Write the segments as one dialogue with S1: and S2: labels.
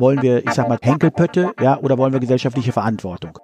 S1: Wollen wir, ich sag mal, Henkelpötte, ja, oder wollen wir gesellschaftliche Verantwortung?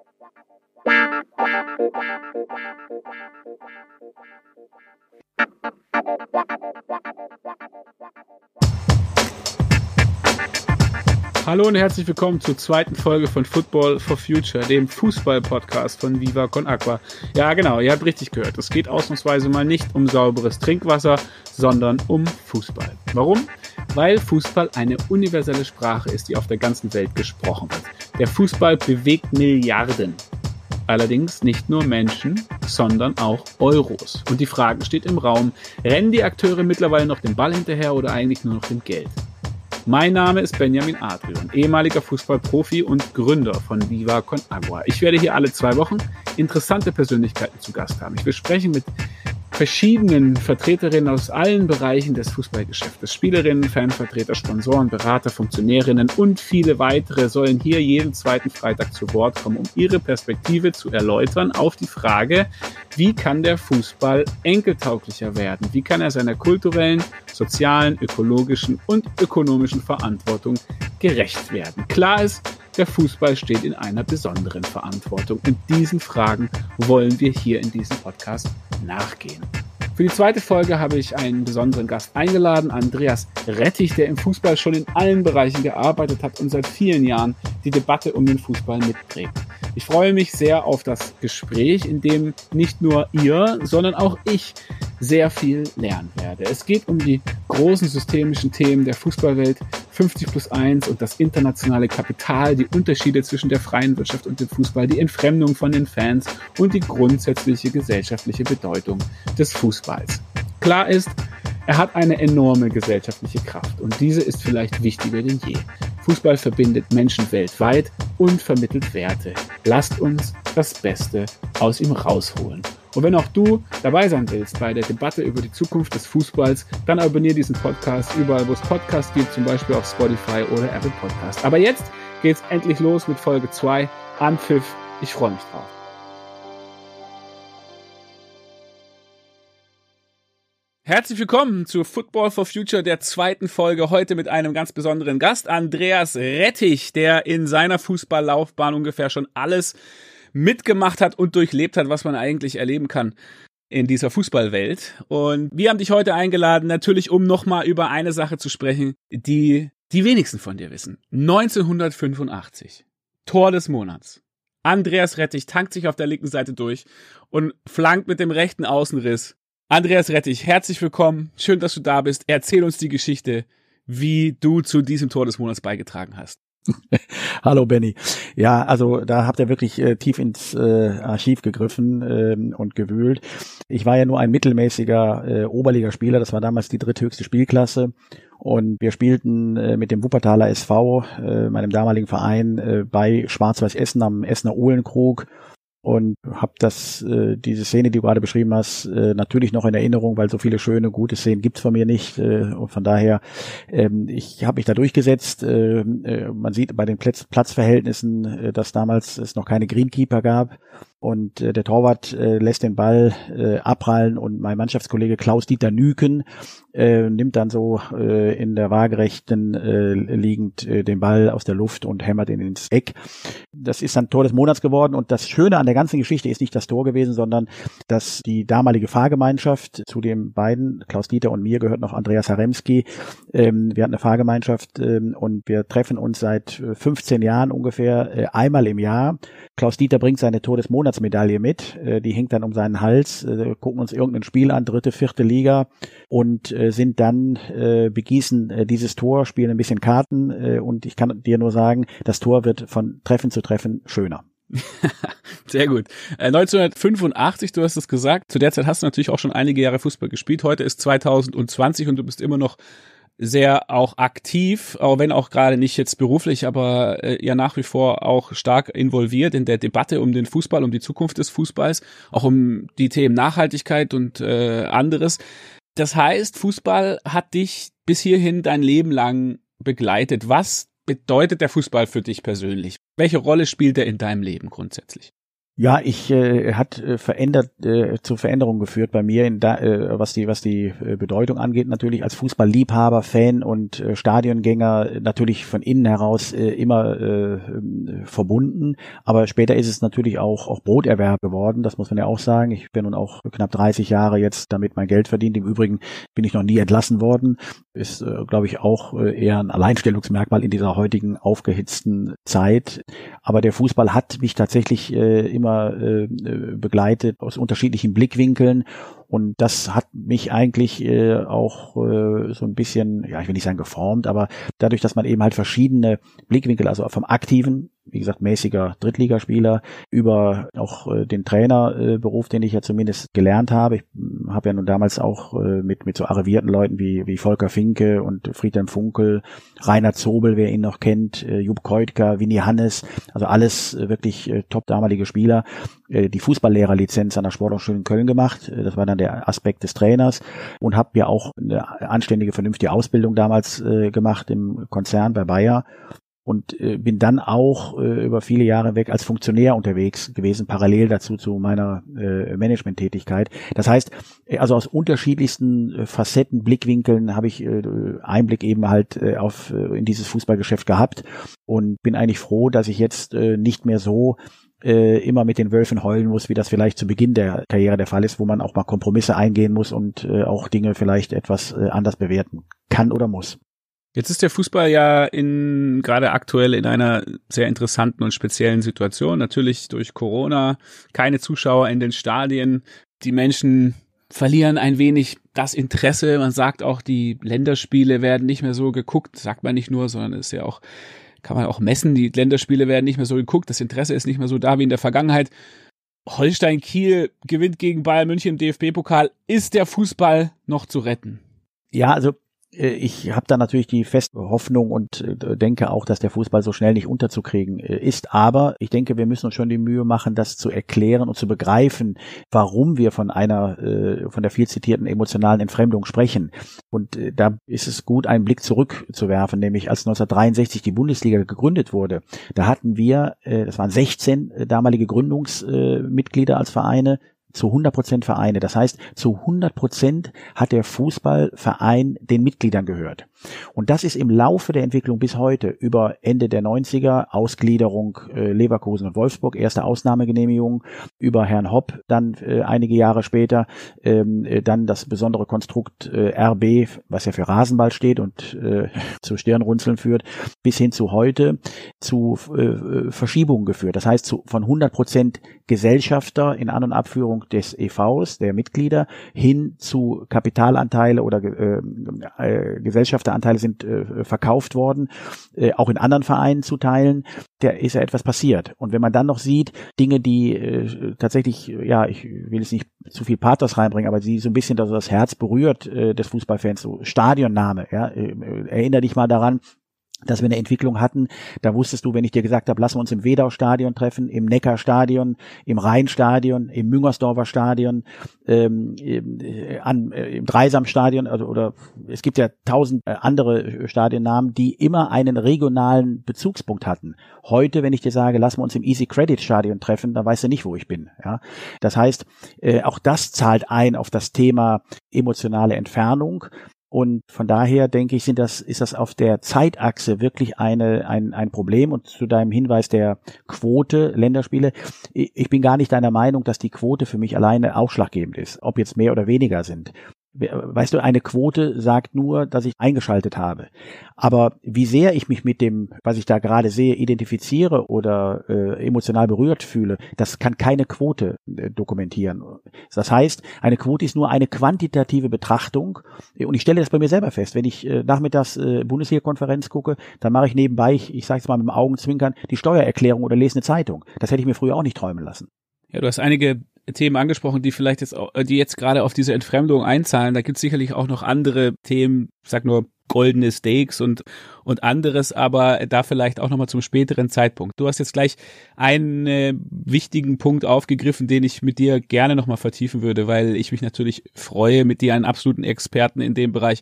S2: Hallo und herzlich willkommen zur zweiten Folge von Football for Future, dem Fußball-Podcast von Viva Con Aqua. Ja, genau, ihr habt richtig gehört. Es geht ausnahmsweise mal nicht um sauberes Trinkwasser, sondern um Fußball. Warum? Weil Fußball eine universelle Sprache ist, die auf der ganzen Welt gesprochen wird. Der Fußball bewegt Milliarden. Allerdings nicht nur Menschen, sondern auch Euros. Und die Frage steht im Raum, rennen die Akteure mittlerweile noch dem Ball hinterher oder eigentlich nur noch dem Geld? Mein Name ist Benjamin Adrian, ehemaliger Fußballprofi und Gründer von Viva Con Agua. Ich werde hier alle zwei Wochen interessante Persönlichkeiten zu Gast haben. Ich will sprechen mit verschiedenen Vertreterinnen aus allen Bereichen des Fußballgeschäftes. Spielerinnen, Fanvertreter, Sponsoren, Berater, Funktionärinnen und viele weitere sollen hier jeden zweiten Freitag zu Wort kommen, um ihre Perspektive zu erläutern auf die Frage, wie kann der Fußball enkeltauglicher werden? Wie kann er seiner kulturellen, sozialen, ökologischen und ökonomischen Verantwortung gerecht werden? Klar ist, der Fußball steht in einer besonderen Verantwortung. Und diesen Fragen wollen wir hier in diesem Podcast nachgehen. Für die zweite Folge habe ich einen besonderen Gast eingeladen, Andreas Rettich, der im Fußball schon in allen Bereichen gearbeitet hat und seit vielen Jahren die Debatte um den Fußball mitprägt. Ich freue mich sehr auf das Gespräch, in dem nicht nur ihr, sondern auch ich sehr viel lernen werde. Es geht um die großen systemischen Themen der Fußballwelt, 50 plus 1 und das internationale Kapital, die Unterschiede zwischen der freien Wirtschaft und dem Fußball, die Entfremdung von den Fans und die grundsätzliche gesellschaftliche Bedeutung des Fußballs. Klar ist, er hat eine enorme gesellschaftliche Kraft und diese ist vielleicht wichtiger denn je. Fußball verbindet Menschen weltweit und vermittelt Werte. Lasst uns das Beste aus ihm rausholen. Und wenn auch du dabei sein willst bei der Debatte über die Zukunft des Fußballs, dann abonniere diesen Podcast überall, wo es Podcasts gibt, zum Beispiel auf Spotify oder Apple Podcast. Aber jetzt geht's endlich los mit Folge 2, Anpfiff. Ich freue mich drauf. Herzlich willkommen zu Football for Future, der zweiten Folge. Heute mit einem ganz besonderen Gast, Andreas Rettich, der in seiner Fußballlaufbahn ungefähr schon alles mitgemacht hat und durchlebt hat, was man eigentlich erleben kann in dieser Fußballwelt. Und wir haben dich heute eingeladen, natürlich um nochmal über eine Sache zu sprechen, die die wenigsten von dir wissen. 1985. Tor des Monats. Andreas Rettich tankt sich auf der linken Seite durch und flankt mit dem rechten Außenriss Andreas Rettich, herzlich willkommen. Schön, dass du da bist. Erzähl uns die Geschichte, wie du zu diesem Tor des Monats beigetragen hast.
S1: Hallo Benny. Ja, also da habt ihr wirklich äh, tief ins äh, Archiv gegriffen ähm, und gewühlt. Ich war ja nur ein mittelmäßiger äh, Oberligaspieler, das war damals die dritthöchste Spielklasse. Und wir spielten äh, mit dem Wuppertaler SV, äh, meinem damaligen Verein, äh, bei Schwarz-Weiß Essen am Essener Uhlenkrug und habe das äh, diese Szene, die du gerade beschrieben hast, äh, natürlich noch in Erinnerung, weil so viele schöne, gute Szenen gibt's von mir nicht äh, und von daher ähm, ich habe mich da durchgesetzt. Äh, äh, man sieht bei den Platz, Platzverhältnissen, äh, dass damals es noch keine Greenkeeper gab und äh, der Torwart äh, lässt den Ball äh, abprallen und mein Mannschaftskollege Klaus-Dieter Nüken äh, nimmt dann so äh, in der waagerechten äh, liegend äh, den Ball aus der Luft und hämmert ihn ins Eck. Das ist dann Tor des Monats geworden und das Schöne an der ganzen Geschichte ist nicht das Tor gewesen, sondern dass die damalige Fahrgemeinschaft zu den beiden, Klaus-Dieter und mir gehört noch Andreas Haremski, ähm, wir hatten eine Fahrgemeinschaft ähm, und wir treffen uns seit 15 äh, Jahren ungefähr äh, einmal im Jahr. Klaus-Dieter bringt seine Tor des Monats Monatsmedaille mit. Äh, die hängt dann um seinen Hals, äh, gucken uns irgendein Spiel an, dritte, vierte Liga und äh, sind dann, äh, begießen äh, dieses Tor, spielen ein bisschen Karten äh, und ich kann dir nur sagen, das Tor wird von Treffen zu Treffen schöner.
S2: Sehr gut. Äh, 1985, du hast es gesagt, zu der Zeit hast du natürlich auch schon einige Jahre Fußball gespielt. Heute ist 2020 und du bist immer noch sehr auch aktiv, auch wenn auch gerade nicht jetzt beruflich, aber äh, ja nach wie vor auch stark involviert in der Debatte um den Fußball, um die Zukunft des Fußballs, auch um die Themen Nachhaltigkeit und äh, anderes. Das heißt, Fußball hat dich bis hierhin dein Leben lang begleitet. Was bedeutet der Fußball für dich persönlich? Welche Rolle spielt er in deinem Leben grundsätzlich?
S1: Ja, ich äh, hat äh, verändert äh, zu Veränderungen geführt bei mir, in da, äh, was die was die äh, Bedeutung angeht natürlich als Fußballliebhaber, Fan und äh, Stadiongänger natürlich von innen heraus äh, immer äh, verbunden, aber später ist es natürlich auch auch Broterwerb geworden, das muss man ja auch sagen. Ich bin nun auch knapp 30 Jahre jetzt damit mein Geld verdient. Im Übrigen bin ich noch nie entlassen worden, ist äh, glaube ich auch äh, eher ein Alleinstellungsmerkmal in dieser heutigen aufgehitzten Zeit, aber der Fußball hat mich tatsächlich äh, immer äh, begleitet aus unterschiedlichen Blickwinkeln und das hat mich eigentlich äh, auch äh, so ein bisschen, ja, ich will nicht sagen geformt, aber dadurch, dass man eben halt verschiedene Blickwinkel, also vom aktiven wie gesagt, mäßiger Drittligaspieler, über auch äh, den Trainerberuf, äh, den ich ja zumindest gelernt habe. Ich hm, habe ja nun damals auch äh, mit, mit so arrivierten Leuten wie, wie Volker Finke und Friedhelm Funkel, Rainer Zobel, wer ihn noch kennt, äh, Jupp Keutker, Winnie Hannes, also alles äh, wirklich äh, top damalige Spieler, äh, die Fußballlehrerlizenz an der Sporthochschule in Köln gemacht. Äh, das war dann der Aspekt des Trainers und habe ja auch eine anständige, vernünftige Ausbildung damals äh, gemacht im Konzern bei Bayer und äh, bin dann auch äh, über viele Jahre weg als Funktionär unterwegs gewesen, parallel dazu zu meiner äh, Management-Tätigkeit. Das heißt, äh, also aus unterschiedlichsten Facetten, Blickwinkeln habe ich äh, Einblick eben halt äh, auf äh, in dieses Fußballgeschäft gehabt und bin eigentlich froh, dass ich jetzt äh, nicht mehr so äh, immer mit den Wölfen heulen muss, wie das vielleicht zu Beginn der Karriere der Fall ist, wo man auch mal Kompromisse eingehen muss und äh, auch Dinge vielleicht etwas äh, anders bewerten kann oder muss.
S2: Jetzt ist der Fußball ja in gerade aktuell in einer sehr interessanten und speziellen Situation. Natürlich durch Corona, keine Zuschauer in den Stadien. Die Menschen verlieren ein wenig das Interesse. Man sagt auch, die Länderspiele werden nicht mehr so geguckt. Sagt man nicht nur, sondern ist ja auch, kann man auch messen. Die Länderspiele werden nicht mehr so geguckt. Das Interesse ist nicht mehr so da wie in der Vergangenheit. Holstein Kiel gewinnt gegen Bayern München im DFB-Pokal. Ist der Fußball noch zu retten?
S1: Ja, also ich habe da natürlich die feste Hoffnung und äh, denke auch, dass der Fußball so schnell nicht unterzukriegen äh, ist. Aber ich denke, wir müssen uns schon die Mühe machen, das zu erklären und zu begreifen, warum wir von einer, von der viel zitierten emotionalen Entfremdung sprechen. Und da ist es gut, einen Blick zurückzuwerfen, nämlich als 1963 die Bundesliga gegründet wurde. Da hatten wir, das waren 16 damalige Gründungsmitglieder als Vereine, zu 100 Prozent Vereine. Das heißt, zu 100 Prozent hat der Fußballverein den Mitgliedern gehört. Und das ist im Laufe der Entwicklung bis heute über Ende der 90er, Ausgliederung äh, Leverkusen und Wolfsburg, erste Ausnahmegenehmigung, über Herrn Hopp dann äh, einige Jahre später, ähm, äh, dann das besondere Konstrukt äh, RB, was ja für Rasenball steht und äh, zu Stirnrunzeln führt, bis hin zu heute zu äh, Verschiebungen geführt. Das heißt, zu, von 100 Prozent Gesellschafter in An- und Abführung des EVs, der Mitglieder, hin zu Kapitalanteile oder äh, äh, Gesellschafteranteile sind äh, verkauft worden, äh, auch in anderen Vereinen zu teilen. Da ist ja etwas passiert. Und wenn man dann noch sieht, Dinge, die äh, tatsächlich, ja, ich will jetzt nicht zu viel Pathos reinbringen, aber die so ein bisschen das, das Herz berührt äh, des Fußballfans, so Stadionname, ja, äh, erinnere dich mal daran, dass wir eine Entwicklung hatten, da wusstest du, wenn ich dir gesagt habe, lassen wir uns im Wedau-Stadion treffen, im Neckar-Stadion, im Rhein-Stadion, im Müngersdorfer Stadion, ähm, im, äh, an, äh, im Dreisam-Stadion also, oder es gibt ja tausend äh, andere Stadionnamen, die immer einen regionalen Bezugspunkt hatten. Heute, wenn ich dir sage, lassen wir uns im Easy Credit Stadion treffen, dann weißt du nicht, wo ich bin. Ja, das heißt, äh, auch das zahlt ein auf das Thema emotionale Entfernung. Und von daher denke ich, sind das, ist das auf der Zeitachse wirklich eine, ein, ein Problem. Und zu deinem Hinweis der Quote Länderspiele, ich bin gar nicht deiner Meinung, dass die Quote für mich alleine ausschlaggebend ist, ob jetzt mehr oder weniger sind weißt du, eine Quote sagt nur, dass ich eingeschaltet habe. Aber wie sehr ich mich mit dem, was ich da gerade sehe, identifiziere oder äh, emotional berührt fühle, das kann keine Quote äh, dokumentieren. Das heißt, eine Quote ist nur eine quantitative Betrachtung. Und ich stelle das bei mir selber fest. Wenn ich äh, nachmittags äh, Bundesliga-Konferenz gucke, dann mache ich nebenbei, ich, ich sage es mal mit dem Augenzwinkern, die Steuererklärung oder lese eine Zeitung. Das hätte ich mir früher auch nicht träumen lassen.
S2: Ja, du hast einige Themen angesprochen, die vielleicht jetzt auch, die jetzt gerade auf diese Entfremdung einzahlen. Da gibt es sicherlich auch noch andere Themen, ich sag nur goldene Steaks und, und anderes, aber da vielleicht auch nochmal zum späteren Zeitpunkt. Du hast jetzt gleich einen äh, wichtigen Punkt aufgegriffen, den ich mit dir gerne nochmal vertiefen würde, weil ich mich natürlich freue, mit dir einen absoluten Experten in dem Bereich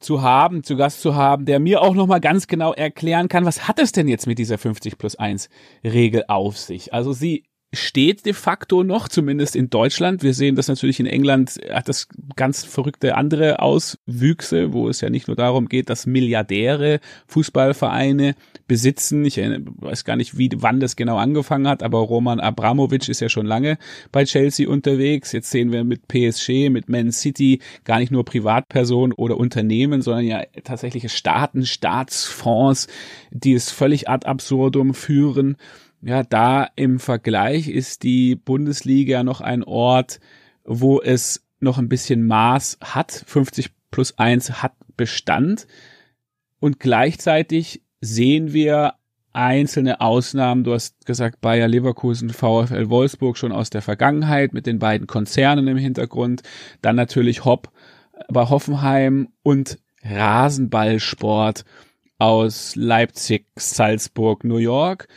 S2: zu haben, zu Gast zu haben, der mir auch nochmal ganz genau erklären kann, was hat es denn jetzt mit dieser 50 plus 1 Regel auf sich? Also sie steht de facto noch, zumindest in Deutschland. Wir sehen das natürlich in England, hat das ganz verrückte andere Auswüchse, wo es ja nicht nur darum geht, dass Milliardäre Fußballvereine besitzen. Ich weiß gar nicht, wie, wann das genau angefangen hat, aber Roman Abramovic ist ja schon lange bei Chelsea unterwegs. Jetzt sehen wir mit PSG, mit Man City gar nicht nur Privatpersonen oder Unternehmen, sondern ja tatsächliche Staaten, Staatsfonds, die es völlig ad absurdum führen ja, da im Vergleich ist die Bundesliga noch ein Ort, wo es noch ein bisschen Maß hat. 50 plus 1 hat Bestand. Und gleichzeitig sehen wir einzelne Ausnahmen. Du hast gesagt, Bayer Leverkusen, VfL Wolfsburg schon aus der Vergangenheit mit den beiden Konzernen im Hintergrund. Dann natürlich Hopp bei Hoffenheim und Rasenballsport aus Leipzig, Salzburg, New York.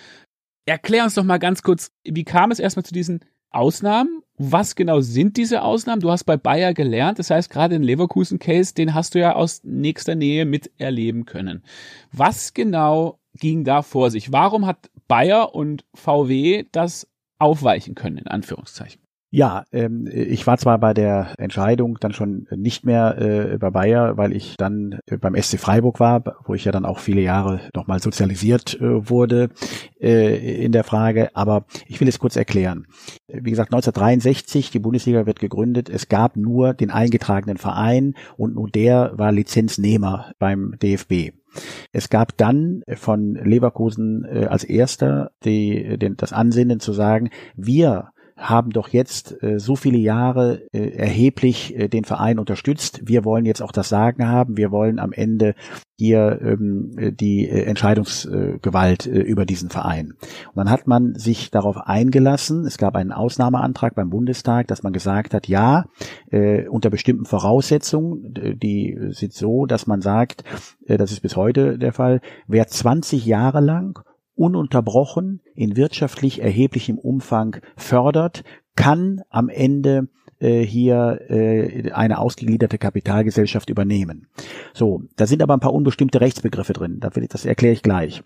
S2: Erklär uns doch mal ganz kurz, wie kam es erstmal zu diesen Ausnahmen? Was genau sind diese Ausnahmen? Du hast bei Bayer gelernt, das heißt gerade den Leverkusen-Case, den hast du ja aus nächster Nähe miterleben können. Was genau ging da vor sich? Warum hat Bayer und VW das aufweichen können, in Anführungszeichen?
S1: Ja, ähm, ich war zwar bei der Entscheidung dann schon nicht mehr äh, bei Bayer, weil ich dann äh, beim SC Freiburg war, wo ich ja dann auch viele Jahre nochmal sozialisiert äh, wurde äh, in der Frage. Aber ich will es kurz erklären. Wie gesagt, 1963, die Bundesliga wird gegründet. Es gab nur den eingetragenen Verein und nur der war Lizenznehmer beim DFB. Es gab dann von Leverkusen äh, als erster die, den, das Ansinnen zu sagen, wir haben doch jetzt äh, so viele Jahre äh, erheblich äh, den Verein unterstützt. Wir wollen jetzt auch das Sagen haben. Wir wollen am Ende hier ähm, die äh, Entscheidungsgewalt äh, über diesen Verein. Und dann hat man sich darauf eingelassen. Es gab einen Ausnahmeantrag beim Bundestag, dass man gesagt hat, ja, äh, unter bestimmten Voraussetzungen, die sind so, dass man sagt, äh, das ist bis heute der Fall, wer 20 Jahre lang ununterbrochen in wirtschaftlich erheblichem Umfang fördert, kann am Ende äh, hier äh, eine ausgegliederte Kapitalgesellschaft übernehmen. So, da sind aber ein paar unbestimmte Rechtsbegriffe drin. Das erkläre ich gleich.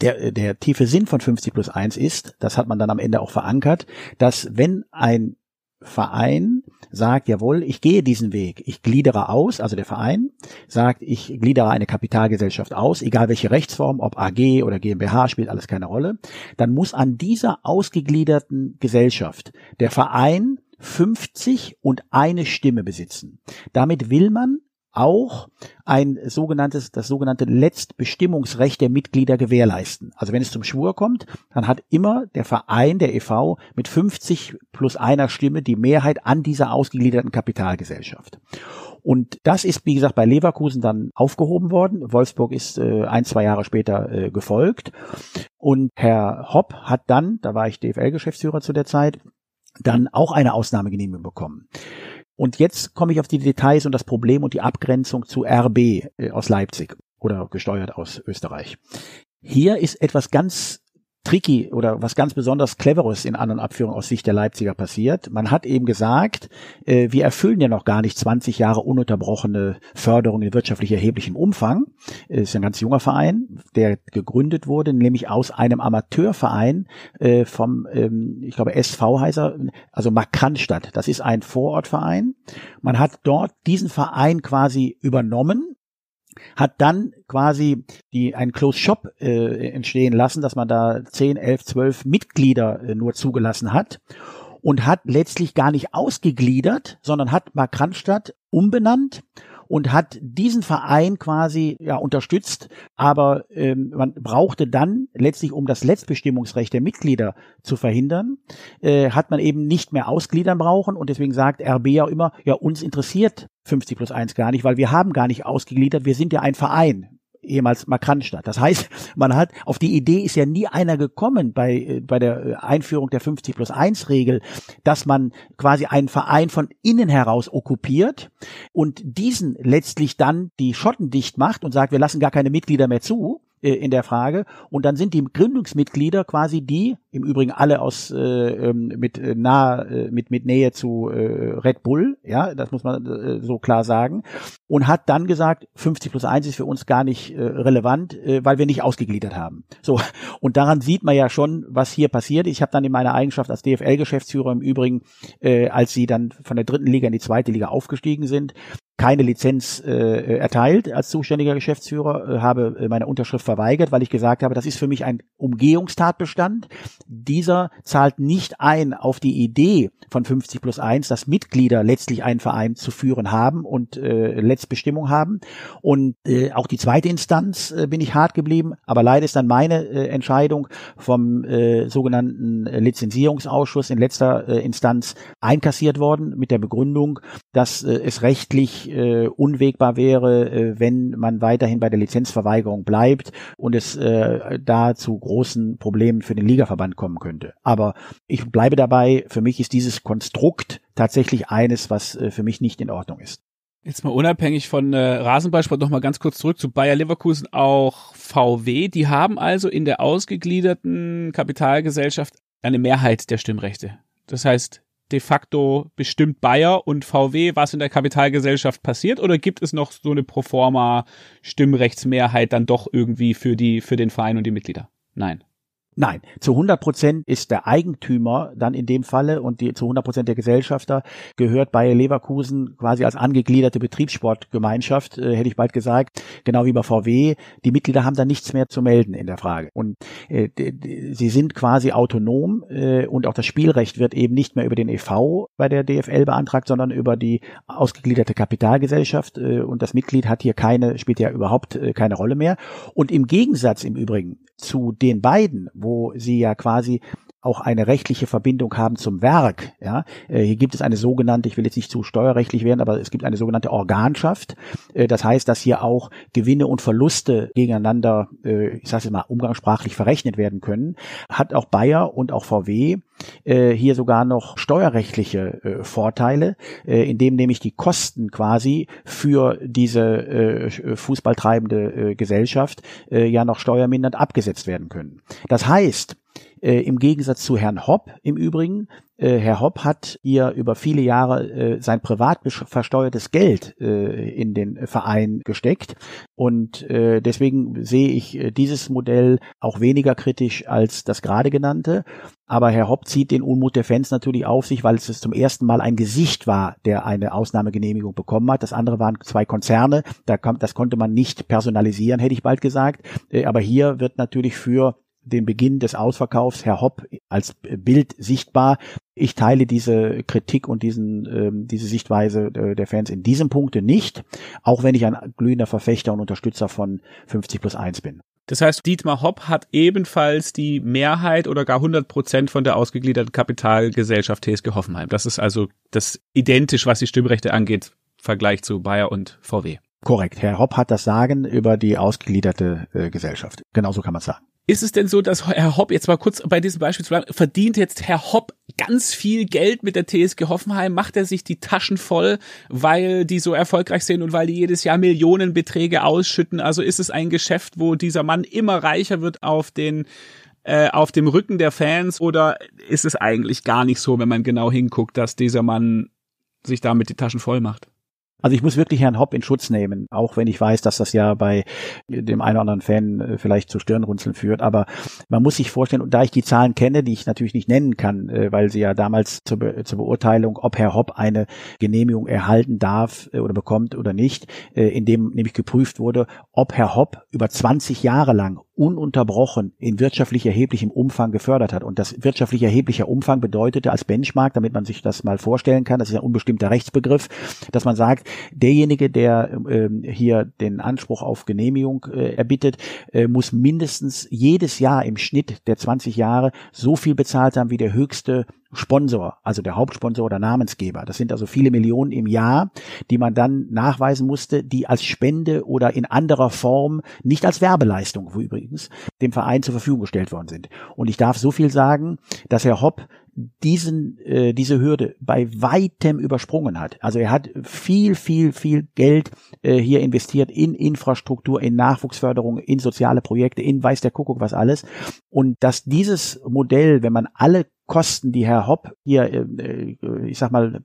S1: Der, der tiefe Sinn von 50 plus 1 ist, das hat man dann am Ende auch verankert, dass wenn ein Verein sagt, jawohl, ich gehe diesen Weg, ich gliedere aus, also der Verein sagt, ich gliedere eine Kapitalgesellschaft aus, egal welche Rechtsform, ob AG oder GmbH, spielt alles keine Rolle, dann muss an dieser ausgegliederten Gesellschaft der Verein 50 und eine Stimme besitzen. Damit will man auch ein sogenanntes, das sogenannte Letztbestimmungsrecht der Mitglieder gewährleisten. Also wenn es zum Schwur kommt, dann hat immer der Verein, der EV, mit 50 plus einer Stimme die Mehrheit an dieser ausgegliederten Kapitalgesellschaft. Und das ist, wie gesagt, bei Leverkusen dann aufgehoben worden. Wolfsburg ist äh, ein, zwei Jahre später äh, gefolgt. Und Herr Hopp hat dann, da war ich DFL-Geschäftsführer zu der Zeit, dann auch eine Ausnahmegenehmigung bekommen. Und jetzt komme ich auf die Details und das Problem und die Abgrenzung zu RB äh, aus Leipzig oder gesteuert aus Österreich. Hier ist etwas ganz tricky oder was ganz besonders cleveres in anderen Abführungen aus Sicht der Leipziger passiert. Man hat eben gesagt, äh, wir erfüllen ja noch gar nicht 20 Jahre ununterbrochene Förderung in wirtschaftlich erheblichem Umfang. Es ist ein ganz junger Verein, der gegründet wurde, nämlich aus einem Amateurverein äh, vom, ähm, ich glaube, SV heißt er, also Markranstadt. Das ist ein Vorortverein. Man hat dort diesen Verein quasi übernommen hat dann quasi die einen Closed Shop äh, entstehen lassen, dass man da 10, 11, 12 Mitglieder äh, nur zugelassen hat und hat letztlich gar nicht ausgegliedert, sondern hat Mark Randstadt umbenannt und hat diesen Verein quasi ja unterstützt, aber ähm, man brauchte dann letztlich, um das Letztbestimmungsrecht der Mitglieder zu verhindern, äh, hat man eben nicht mehr ausgliedern brauchen. Und deswegen sagt RB ja immer, ja uns interessiert 50 plus 1 gar nicht, weil wir haben gar nicht ausgegliedert, wir sind ja ein Verein ehemals Markranstadt. Das heißt, man hat, auf die Idee ist ja nie einer gekommen bei, äh, bei der äh, Einführung der 50 plus 1 Regel, dass man quasi einen Verein von innen heraus okkupiert und diesen letztlich dann die Schotten dicht macht und sagt, wir lassen gar keine Mitglieder mehr zu, äh, in der Frage. Und dann sind die Gründungsmitglieder quasi die, im Übrigen alle aus äh, ähm, mit äh, nah äh, mit mit Nähe zu äh, Red Bull, ja, das muss man äh, so klar sagen, und hat dann gesagt, 50 plus 1 ist für uns gar nicht äh, relevant, äh, weil wir nicht ausgegliedert haben. So und daran sieht man ja schon, was hier passiert. Ich habe dann in meiner Eigenschaft als DFL-Geschäftsführer im Übrigen, äh, als sie dann von der dritten Liga in die zweite Liga aufgestiegen sind, keine Lizenz äh, erteilt als zuständiger Geschäftsführer, äh, habe äh, meine Unterschrift verweigert, weil ich gesagt habe, das ist für mich ein Umgehungstatbestand. Dieser zahlt nicht ein auf die Idee von 50 plus 1, dass Mitglieder letztlich einen Verein zu führen haben und äh, Letztbestimmung haben. Und äh, auch die zweite Instanz äh, bin ich hart geblieben, aber leider ist dann meine äh, Entscheidung vom äh, sogenannten Lizenzierungsausschuss in letzter äh, Instanz einkassiert worden mit der Begründung, dass äh, es rechtlich äh, unwegbar wäre, äh, wenn man weiterhin bei der Lizenzverweigerung bleibt und es äh, da zu großen Problemen für den Ligaverband kommen könnte. Aber ich bleibe dabei, für mich ist dieses Konstrukt tatsächlich eines, was äh, für mich nicht in Ordnung ist.
S2: Jetzt mal unabhängig von äh, Rasenballsport noch mal ganz kurz zurück zu Bayer Leverkusen, auch VW. Die haben also in der ausgegliederten Kapitalgesellschaft eine Mehrheit der Stimmrechte. Das heißt, de facto bestimmt Bayer und VW, was in der Kapitalgesellschaft passiert, oder gibt es noch so eine Proforma Stimmrechtsmehrheit dann doch irgendwie für die, für den Verein und die Mitglieder? Nein.
S1: Nein, zu 100 Prozent ist der Eigentümer dann in dem Falle und die, zu 100 Prozent der Gesellschafter gehört Bayer Leverkusen quasi als angegliederte Betriebssportgemeinschaft, äh, hätte ich bald gesagt, genau wie bei VW. Die Mitglieder haben da nichts mehr zu melden in der Frage. Und äh, sie sind quasi autonom äh, und auch das Spielrecht wird eben nicht mehr über den EV bei der DFL beantragt, sondern über die ausgegliederte Kapitalgesellschaft äh, und das Mitglied hat hier keine, spielt ja überhaupt äh, keine Rolle mehr. Und im Gegensatz im Übrigen zu den beiden, wo sie ja quasi auch eine rechtliche Verbindung haben zum Werk. Ja, äh, hier gibt es eine sogenannte, ich will jetzt nicht zu steuerrechtlich werden, aber es gibt eine sogenannte Organschaft. Äh, das heißt, dass hier auch Gewinne und Verluste gegeneinander, äh, ich sage es mal umgangssprachlich verrechnet werden können. Hat auch Bayer und auch VW hier sogar noch steuerrechtliche Vorteile, indem nämlich die Kosten quasi für diese fußballtreibende Gesellschaft ja noch steuermindernd abgesetzt werden können. Das heißt, äh, Im Gegensatz zu Herrn Hopp im Übrigen. Äh, Herr Hopp hat hier über viele Jahre äh, sein privat versteuertes Geld äh, in den Verein gesteckt. Und äh, deswegen sehe ich äh, dieses Modell auch weniger kritisch als das gerade genannte. Aber Herr Hopp zieht den Unmut der Fans natürlich auf sich, weil es zum ersten Mal ein Gesicht war, der eine Ausnahmegenehmigung bekommen hat. Das andere waren zwei Konzerne. Da kommt, das konnte man nicht personalisieren, hätte ich bald gesagt. Aber hier wird natürlich für den Beginn des Ausverkaufs Herr Hopp als Bild sichtbar. Ich teile diese Kritik und diesen, ähm, diese Sichtweise äh, der Fans in diesem Punkte nicht, auch wenn ich ein glühender Verfechter und Unterstützer von 50 plus 1 bin.
S2: Das heißt, Dietmar Hopp hat ebenfalls die Mehrheit oder gar 100 Prozent von der ausgegliederten Kapitalgesellschaft TSG Hoffenheim. Das ist also das identisch, was die Stimmrechte angeht, im Vergleich zu Bayer und VW.
S1: Korrekt. Herr Hopp hat das Sagen über die ausgegliederte äh, Gesellschaft. Genauso kann man sagen.
S2: Ist es denn so, dass Herr Hopp, jetzt mal kurz bei diesem Beispiel zu bleiben, verdient jetzt Herr Hopp ganz viel Geld mit der TSG Hoffenheim? Macht er sich die Taschen voll, weil die so erfolgreich sind und weil die jedes Jahr Millionenbeträge ausschütten? Also ist es ein Geschäft, wo dieser Mann immer reicher wird auf den äh, auf dem Rücken der Fans oder ist es eigentlich gar nicht so, wenn man genau hinguckt, dass dieser Mann sich damit die Taschen voll macht?
S1: Also ich muss wirklich Herrn Hopp in Schutz nehmen, auch wenn ich weiß, dass das ja bei dem einen oder anderen Fan äh, vielleicht zu Stirnrunzeln führt. Aber man muss sich vorstellen, und da ich die Zahlen kenne, die ich natürlich nicht nennen kann, äh, weil sie ja damals zur, Be zur Beurteilung, ob Herr Hopp eine Genehmigung erhalten darf äh, oder bekommt oder nicht, in dem nämlich geprüft wurde, ob Herr Hopp über 20 Jahre lang ununterbrochen in wirtschaftlich erheblichem Umfang gefördert hat. Und das wirtschaftlich erheblicher Umfang bedeutete als Benchmark, damit man sich das mal vorstellen kann, das ist ein unbestimmter Rechtsbegriff, dass man sagt, derjenige, der äh, hier den Anspruch auf Genehmigung äh, erbittet, äh, muss mindestens jedes Jahr im Schnitt der 20 Jahre so viel bezahlt haben wie der höchste Sponsor, also der Hauptsponsor oder Namensgeber. Das sind also viele Millionen im Jahr, die man dann nachweisen musste, die als Spende oder in anderer Form, nicht als Werbeleistung übrigens, dem Verein zur Verfügung gestellt worden sind. Und ich darf so viel sagen, dass Herr Hopp diesen äh, diese Hürde bei weitem übersprungen hat. Also er hat viel viel viel Geld äh, hier investiert in Infrastruktur, in Nachwuchsförderung, in soziale Projekte, in weiß der Kuckuck was alles und dass dieses Modell, wenn man alle Kosten, die Herr Hopp hier, äh, ich sag mal,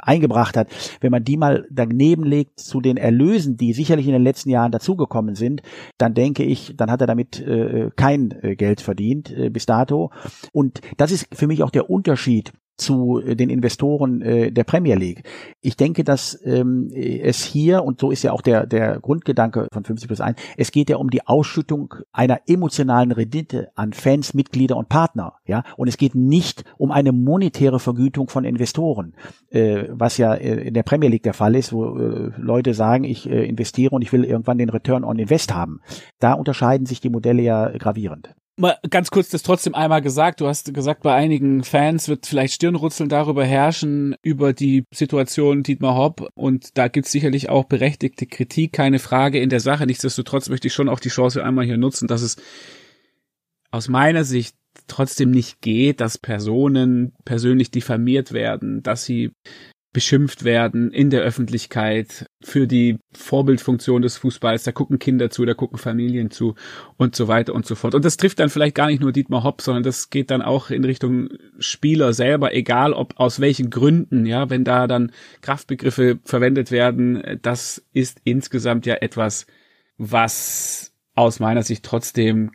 S1: eingebracht hat, wenn man die mal daneben legt zu den Erlösen, die sicherlich in den letzten Jahren dazugekommen sind, dann denke ich, dann hat er damit äh, kein äh, Geld verdient bis dato. Und das ist für mich auch der Unterschied zu äh, den Investoren äh, der Premier League. Ich denke, dass ähm, es hier, und so ist ja auch der, der Grundgedanke von 50 plus 1, es geht ja um die Ausschüttung einer emotionalen Rendite an Fans, Mitglieder und Partner. Ja, Und es geht nicht um eine monetäre Vergütung von Investoren, äh, was ja äh, in der Premier League der Fall ist, wo äh, Leute sagen, ich äh, investiere und ich will irgendwann den Return on Invest haben. Da unterscheiden sich die Modelle ja gravierend
S2: mal ganz kurz das trotzdem einmal gesagt. Du hast gesagt, bei einigen Fans wird vielleicht Stirnrutzeln darüber herrschen, über die Situation Dietmar Hopp. Und da gibt's sicherlich auch berechtigte Kritik, keine Frage in der Sache. Nichtsdestotrotz möchte ich schon auch die Chance einmal hier nutzen, dass es aus meiner Sicht trotzdem nicht geht, dass Personen persönlich diffamiert werden, dass sie beschimpft werden in der Öffentlichkeit für die Vorbildfunktion des Fußballs. Da gucken Kinder zu, da gucken Familien zu und so weiter und so fort. Und das trifft dann vielleicht gar nicht nur Dietmar Hopp, sondern das geht dann auch in Richtung Spieler selber, egal ob aus welchen Gründen, ja, wenn da dann Kraftbegriffe verwendet werden, das ist insgesamt ja etwas, was aus meiner Sicht trotzdem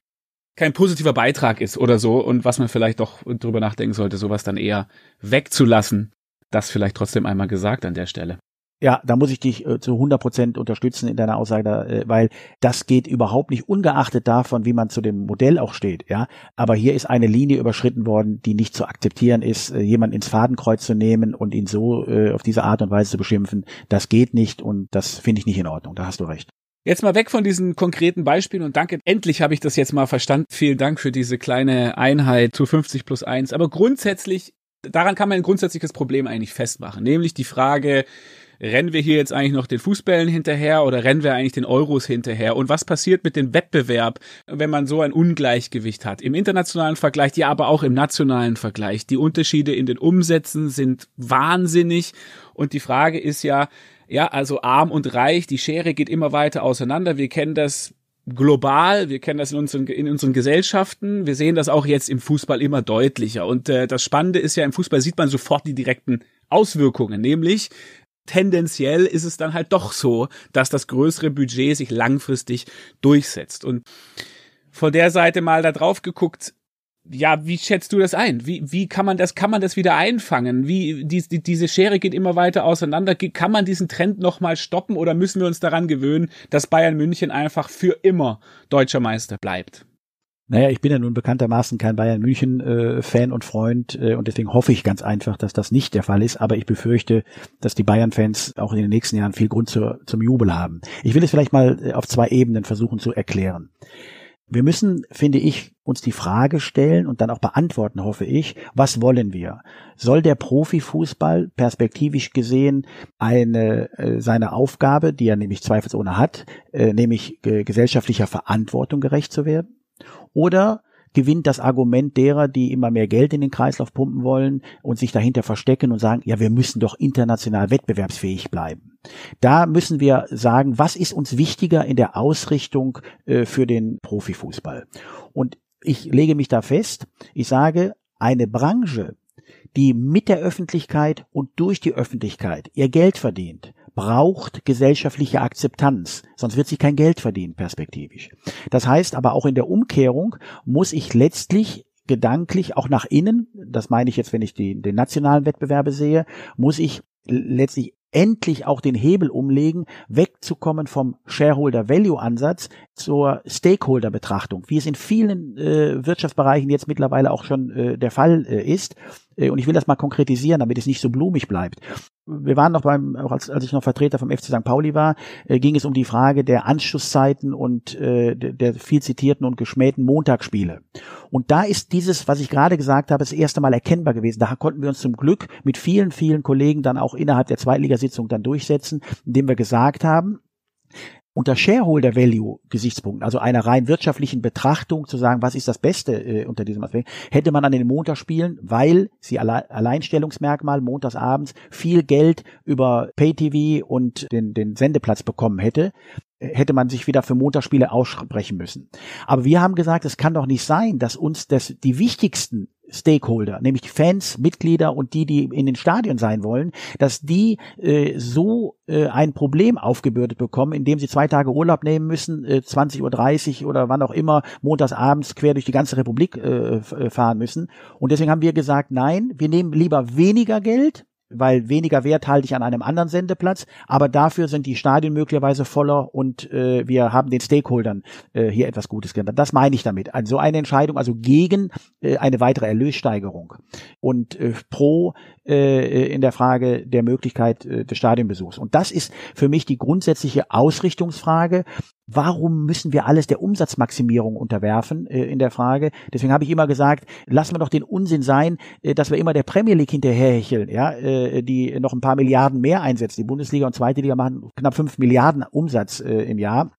S2: kein positiver Beitrag ist oder so und was man vielleicht doch drüber nachdenken sollte, sowas dann eher wegzulassen das vielleicht trotzdem einmal gesagt an der Stelle.
S1: Ja, da muss ich dich äh, zu 100 Prozent unterstützen in deiner Aussage, äh, weil das geht überhaupt nicht ungeachtet davon, wie man zu dem Modell auch steht. Ja, aber hier ist eine Linie überschritten worden, die nicht zu akzeptieren ist, äh, jemand ins Fadenkreuz zu nehmen und ihn so äh, auf diese Art und Weise zu beschimpfen. Das geht nicht und das finde ich nicht in Ordnung. Da hast du recht.
S2: Jetzt mal weg von diesen konkreten Beispielen und danke, endlich habe ich das jetzt mal verstanden. Vielen Dank für diese kleine Einheit zu 50 plus 1. Aber grundsätzlich daran kann man ein grundsätzliches Problem eigentlich festmachen, nämlich die Frage, rennen wir hier jetzt eigentlich noch den Fußbällen hinterher oder rennen wir eigentlich den Euros hinterher? Und was passiert mit dem Wettbewerb, wenn man so ein Ungleichgewicht hat? Im internationalen Vergleich, ja, aber auch im nationalen Vergleich. Die Unterschiede in den Umsätzen sind wahnsinnig. Und die Frage ist ja, ja, also arm und reich, die Schere geht immer weiter auseinander. Wir kennen das global, wir kennen das in unseren, in unseren Gesellschaften, wir sehen das auch jetzt im Fußball immer deutlicher. Und äh, das Spannende ist ja, im Fußball sieht man sofort die direkten Auswirkungen, nämlich tendenziell ist es dann halt doch so, dass das größere Budget sich langfristig durchsetzt. Und von der Seite mal da drauf geguckt, ja, wie schätzt du das ein? Wie, wie kann man das, kann man das wieder einfangen? Wie, die, die, diese Schere geht immer weiter auseinander. Kann man diesen Trend nochmal stoppen oder müssen wir uns daran gewöhnen, dass Bayern München einfach für immer deutscher Meister bleibt?
S1: Naja, ich bin ja nun bekanntermaßen kein Bayern München äh, Fan und Freund äh, und deswegen hoffe ich ganz einfach, dass das nicht der Fall ist. Aber ich befürchte, dass die Bayern-Fans auch in den nächsten Jahren viel Grund zur, zum Jubel haben. Ich will es vielleicht mal äh, auf zwei Ebenen versuchen zu erklären. Wir müssen, finde ich, uns die Frage stellen und dann auch beantworten, hoffe ich, was wollen wir? Soll der Profifußball perspektivisch gesehen eine äh, seine Aufgabe, die er nämlich zweifelsohne hat, äh, nämlich äh, gesellschaftlicher Verantwortung gerecht zu werden? Oder gewinnt das Argument derer, die immer mehr Geld in den Kreislauf pumpen wollen und sich dahinter verstecken und sagen, ja, wir müssen doch international wettbewerbsfähig bleiben. Da müssen wir sagen, was ist uns wichtiger in der Ausrichtung äh, für den Profifußball? Und ich lege mich da fest, ich sage, eine Branche, die mit der Öffentlichkeit und durch die Öffentlichkeit ihr Geld verdient, braucht gesellschaftliche Akzeptanz, sonst wird sie kein Geld verdienen perspektivisch. Das heißt aber auch in der Umkehrung muss ich letztlich gedanklich auch nach innen, das meine ich jetzt, wenn ich die, den nationalen Wettbewerbe sehe, muss ich letztlich endlich auch den Hebel umlegen, wegzukommen vom Shareholder Value Ansatz zur Stakeholder Betrachtung, wie es in vielen äh, Wirtschaftsbereichen jetzt mittlerweile auch schon äh, der Fall äh, ist. Äh, und ich will das mal konkretisieren, damit es nicht so blumig bleibt. wir waren noch beim, auch als, als ich noch Vertreter vom FC St. Pauli war, äh, ging es um die Frage der Anschlusszeiten und äh, der, der viel zitierten und geschmähten Montagsspiele. Und da ist dieses, was ich gerade gesagt habe, das erste Mal erkennbar gewesen. Da konnten wir uns zum Glück mit vielen, vielen Kollegen dann auch innerhalb der Zweitligasitzung dann durchsetzen, indem wir gesagt haben, unter Shareholder Value Gesichtspunkten, also einer rein wirtschaftlichen Betrachtung zu sagen, was ist das Beste äh, unter diesem Aspekt, hätte man an den Montagsspielen, weil sie alle Alleinstellungsmerkmal montagsabends viel Geld über Pay-TV und den, den Sendeplatz bekommen hätte, hätte man sich wieder für Montagsspiele aussprechen müssen. Aber wir haben gesagt, es kann doch nicht sein, dass uns das, die wichtigsten Stakeholder, nämlich die Fans, Mitglieder und die, die in den Stadien sein wollen, dass die äh, so äh, ein Problem aufgebürdet bekommen, indem sie zwei Tage Urlaub nehmen müssen, äh, 20.30 Uhr oder wann auch immer, montags abends quer durch die ganze Republik äh, fahren müssen. Und deswegen haben wir gesagt, nein, wir nehmen lieber weniger Geld, weil weniger Wert halte ich an einem anderen Sendeplatz, aber dafür sind die Stadien möglicherweise voller und äh, wir haben den Stakeholdern äh, hier etwas Gutes getan. Das meine ich damit. Also eine Entscheidung, also gegen äh, eine weitere Erlössteigerung und äh, pro äh, in der Frage der Möglichkeit äh, des Stadionbesuchs. Und das ist für mich die grundsätzliche Ausrichtungsfrage. Warum müssen wir alles der Umsatzmaximierung unterwerfen äh, in der Frage? Deswegen habe ich immer gesagt, lassen wir doch den Unsinn sein, äh, dass wir immer der Premier League hinterherhecheln, ja, äh, die noch ein paar Milliarden mehr einsetzt. Die Bundesliga und Zweite Liga machen knapp fünf Milliarden Umsatz äh, im Jahr.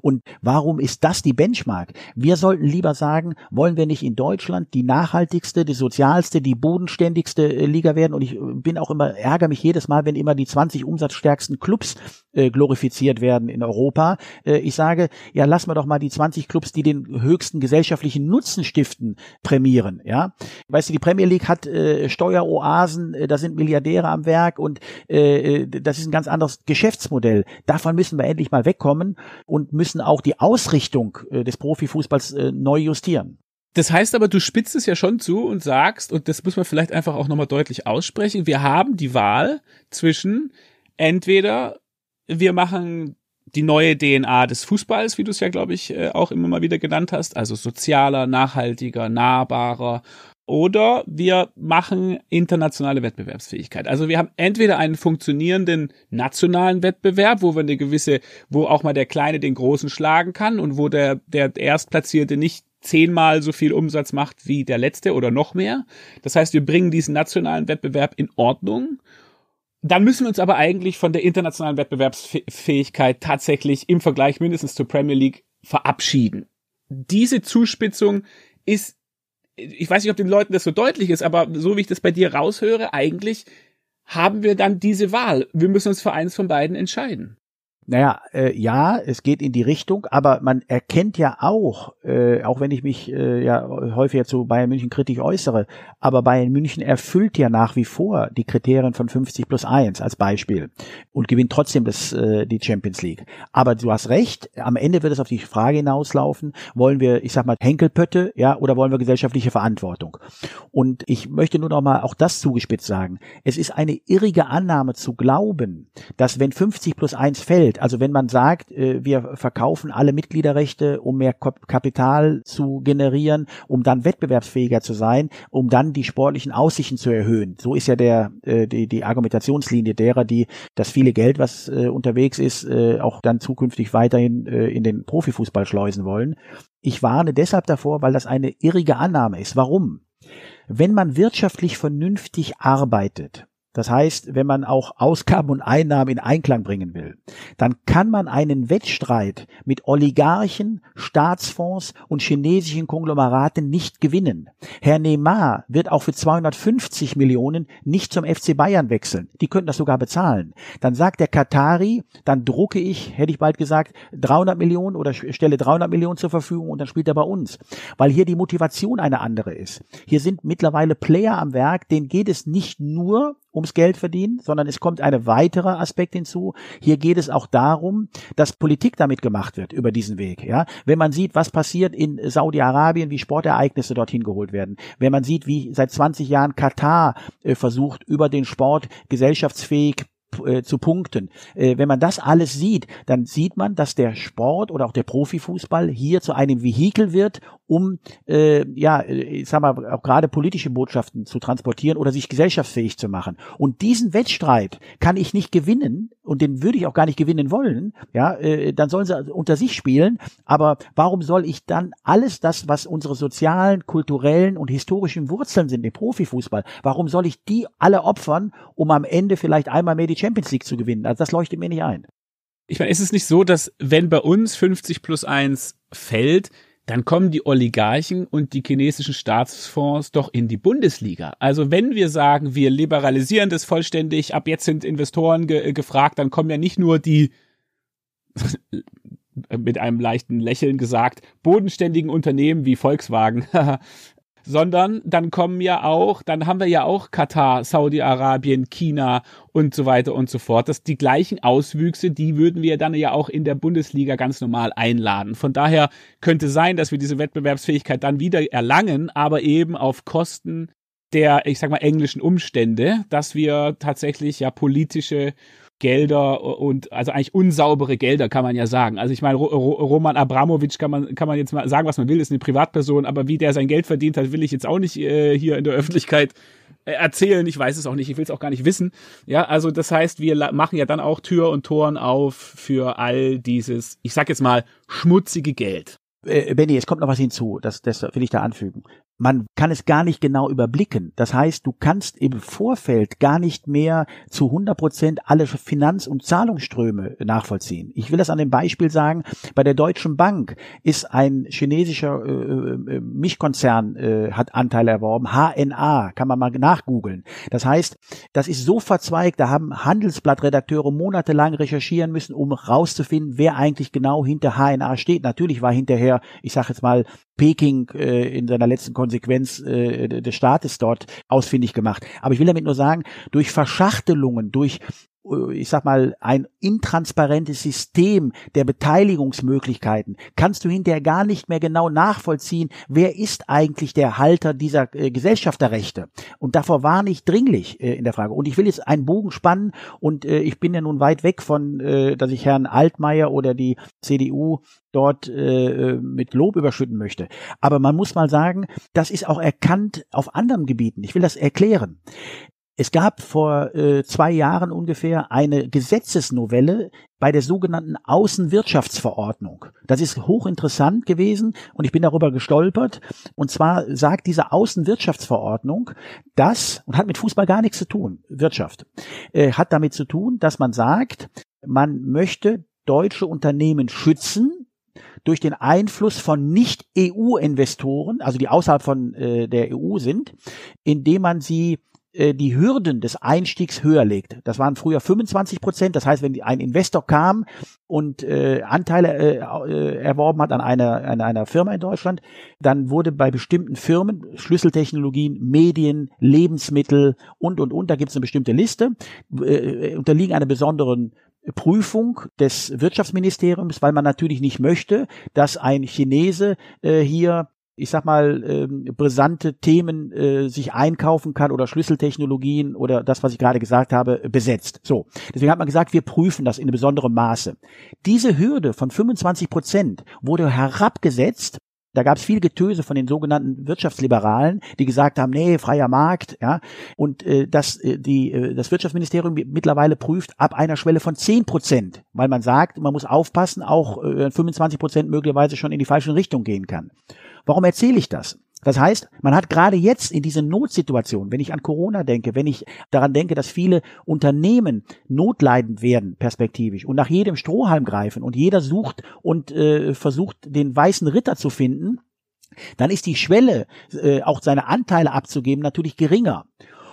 S1: Und warum ist das die Benchmark? Wir sollten lieber sagen, wollen wir nicht in Deutschland die nachhaltigste, die sozialste, die bodenständigste äh, Liga werden? Und ich äh, bin auch immer, ärgere mich jedes Mal, wenn immer die 20 umsatzstärksten Clubs äh, glorifiziert werden in Europa. Ich sage, ja, lassen wir doch mal die 20 Clubs, die den höchsten gesellschaftlichen Nutzen stiften, prämieren. Ja, weißt du, die Premier League hat äh, Steueroasen, da sind Milliardäre am Werk und das ist ein ganz anderes Geschäftsmodell. Davon müssen wir endlich mal wegkommen und und müssen auch die Ausrichtung äh, des Profifußballs äh, neu justieren.
S2: Das heißt aber, du spitzt es ja schon zu und sagst, und das muss man vielleicht einfach auch nochmal deutlich aussprechen, wir haben die Wahl zwischen entweder wir machen die neue DNA des Fußballs, wie du es ja, glaube ich, äh, auch immer mal wieder genannt hast, also sozialer, nachhaltiger, nahbarer oder wir machen internationale Wettbewerbsfähigkeit. Also wir haben entweder einen funktionierenden nationalen Wettbewerb, wo wir eine gewisse, wo auch mal der Kleine den Großen schlagen kann und wo der, der Erstplatzierte nicht zehnmal so viel Umsatz macht wie der Letzte oder noch mehr. Das heißt, wir bringen diesen nationalen Wettbewerb in Ordnung. Dann müssen wir uns aber eigentlich von der internationalen Wettbewerbsfähigkeit tatsächlich im Vergleich mindestens zur Premier League verabschieden. Diese Zuspitzung ist ich weiß nicht, ob den Leuten das so deutlich ist, aber so wie ich das bei dir raushöre, eigentlich haben wir dann diese Wahl. Wir müssen uns für eins von beiden entscheiden.
S1: Naja, äh, ja, es geht in die Richtung, aber man erkennt ja auch, äh, auch wenn ich mich äh, ja häufiger zu Bayern München kritisch äußere, aber Bayern München erfüllt ja nach wie vor die Kriterien von 50 plus 1 als Beispiel und gewinnt trotzdem das, äh, die Champions League. Aber du hast recht, am Ende wird es auf die Frage hinauslaufen, wollen wir, ich sag mal, Henkelpötte, ja, oder wollen wir gesellschaftliche Verantwortung? Und ich möchte nur noch mal auch das zugespitzt sagen. Es ist eine irrige Annahme zu glauben, dass wenn 50 plus 1 fällt, also wenn man sagt, äh, wir verkaufen alle Mitgliederrechte, um mehr Kapital zu generieren, um dann wettbewerbsfähiger zu sein, um dann die sportlichen Aussichten zu erhöhen. So ist ja der äh, die, die Argumentationslinie derer, die das viele Geld, was äh, unterwegs ist, auch dann zukünftig weiterhin in den Profifußball schleusen wollen. Ich warne deshalb davor, weil das eine irrige Annahme ist. Warum? Wenn man wirtschaftlich vernünftig arbeitet, das heißt, wenn man auch Ausgaben und Einnahmen in Einklang bringen will, dann kann man einen Wettstreit mit Oligarchen, Staatsfonds und chinesischen Konglomeraten nicht gewinnen. Herr Neymar wird auch für 250 Millionen nicht zum FC Bayern wechseln. Die könnten das sogar bezahlen. Dann sagt der Katari, dann drucke ich, hätte ich bald gesagt, 300 Millionen oder stelle 300 Millionen zur Verfügung und dann spielt er bei uns. Weil hier die Motivation eine andere ist. Hier sind mittlerweile Player am Werk, denen geht es nicht nur ums Geld verdienen, sondern es kommt ein weiterer Aspekt hinzu. Hier geht es auch darum, dass Politik damit gemacht wird über diesen Weg. Ja, wenn man sieht, was passiert in Saudi-Arabien, wie Sportereignisse dorthin geholt werden, wenn man sieht, wie seit 20 Jahren Katar äh, versucht, über den Sport gesellschaftsfähig äh, zu punkten. Äh, wenn man das alles sieht, dann sieht man, dass der Sport oder auch der Profifußball hier zu einem Vehikel wird, um äh, ja, ich sag mal, auch gerade politische Botschaften zu transportieren oder sich gesellschaftsfähig zu machen. Und diesen Wettstreit kann ich nicht gewinnen und den würde ich auch gar nicht gewinnen wollen. Ja, äh, dann sollen sie unter sich spielen. Aber warum soll ich dann alles das, was unsere sozialen, kulturellen und historischen Wurzeln sind im Profifußball, warum soll ich die alle opfern, um am Ende vielleicht einmal die Champions League zu gewinnen? Also das leuchtet mir nicht ein.
S2: Ich meine, ist es nicht so, dass wenn bei uns 50 plus 1 fällt, dann kommen die Oligarchen und die chinesischen Staatsfonds doch in die Bundesliga. Also wenn wir sagen, wir liberalisieren das vollständig, ab jetzt sind Investoren ge gefragt, dann kommen ja nicht nur die mit einem leichten Lächeln gesagt, bodenständigen Unternehmen wie Volkswagen sondern dann kommen ja auch, dann haben wir ja auch Katar, Saudi-Arabien, China und so weiter und so fort. Das die gleichen Auswüchse, die würden wir dann ja auch in der Bundesliga ganz normal einladen. Von daher könnte sein, dass wir diese Wettbewerbsfähigkeit dann wieder erlangen, aber eben auf Kosten der, ich sag mal, englischen Umstände, dass wir tatsächlich ja politische Gelder und also eigentlich unsaubere Gelder kann man ja sagen. Also ich meine, Roman Abramowitsch kann man kann man jetzt mal sagen, was man will, ist eine Privatperson, aber wie der sein Geld verdient hat, will ich jetzt auch nicht äh, hier in der Öffentlichkeit äh, erzählen. Ich weiß es auch nicht, ich will es auch gar nicht wissen. Ja, also das heißt, wir machen ja dann auch Tür und Toren auf für all dieses, ich sag jetzt mal, schmutzige Geld.
S1: Äh, Benny, es kommt noch was hinzu, das, das will ich da anfügen man kann es gar nicht genau überblicken. Das heißt, du kannst im Vorfeld gar nicht mehr zu 100 Prozent alle Finanz- und Zahlungsströme nachvollziehen. Ich will das an dem Beispiel sagen, bei der Deutschen Bank ist ein chinesischer äh, äh, Mischkonzern, äh, hat Anteile erworben, HNA, kann man mal nachgoogeln. Das heißt, das ist so verzweigt, da haben Handelsblattredakteure monatelang recherchieren müssen, um rauszufinden, wer eigentlich genau hinter HNA steht. Natürlich war hinterher, ich sage jetzt mal, Peking äh, in seiner letzten Konsequenz äh, des Staates dort ausfindig gemacht. Aber ich will damit nur sagen, durch Verschachtelungen, durch ich sag mal, ein intransparentes System der Beteiligungsmöglichkeiten, kannst du hinterher gar nicht mehr genau nachvollziehen, wer ist eigentlich der Halter dieser äh, Gesellschafterrechte. Und davor warne ich dringlich äh, in der Frage. Und ich will jetzt einen Bogen spannen und äh, ich bin ja nun weit weg von, äh, dass ich Herrn Altmaier oder die CDU dort äh, äh, mit Lob überschütten möchte. Aber man muss mal sagen, das ist auch erkannt auf anderen Gebieten. Ich will das erklären. Es gab vor äh, zwei Jahren ungefähr eine Gesetzesnovelle bei der sogenannten Außenwirtschaftsverordnung. Das ist hochinteressant gewesen und ich bin darüber gestolpert. Und zwar sagt diese Außenwirtschaftsverordnung, dass, und hat mit Fußball gar nichts zu tun, Wirtschaft, äh, hat damit zu tun, dass man sagt, man möchte deutsche Unternehmen schützen durch den Einfluss von Nicht-EU-Investoren, also die außerhalb von äh, der EU sind, indem man sie äh, die Hürden des Einstiegs höher legt. Das waren früher 25 Prozent. Das heißt, wenn ein Investor kam und äh, Anteile äh, äh, erworben hat an einer, an einer Firma in Deutschland, dann wurde bei bestimmten Firmen, Schlüsseltechnologien, Medien, Lebensmittel und, und, und, da gibt es eine bestimmte Liste, äh, unterliegen einer besonderen Prüfung des Wirtschaftsministeriums, weil man natürlich nicht möchte, dass ein Chinese äh, hier ich sag mal, ähm, brisante Themen äh, sich einkaufen kann oder Schlüsseltechnologien oder das, was ich gerade gesagt habe, besetzt. So. Deswegen hat man gesagt, wir prüfen das in besonderem Maße. Diese Hürde von 25 Prozent wurde herabgesetzt da gab es viel Getöse von den sogenannten Wirtschaftsliberalen, die gesagt haben, nee, freier Markt, ja. Und äh, das, äh, die, äh, das Wirtschaftsministerium mittlerweile prüft ab einer Schwelle von 10 Prozent, weil man sagt, man muss aufpassen, auch äh, 25 Prozent möglicherweise schon in die falsche Richtung gehen kann. Warum erzähle ich das? Das heißt, man hat gerade jetzt in diese Notsituation, wenn ich an Corona denke, wenn ich daran denke, dass viele Unternehmen notleidend werden, perspektivisch, und nach jedem Strohhalm greifen und jeder sucht und äh, versucht, den weißen Ritter zu finden, dann ist die Schwelle, äh, auch seine Anteile abzugeben, natürlich geringer.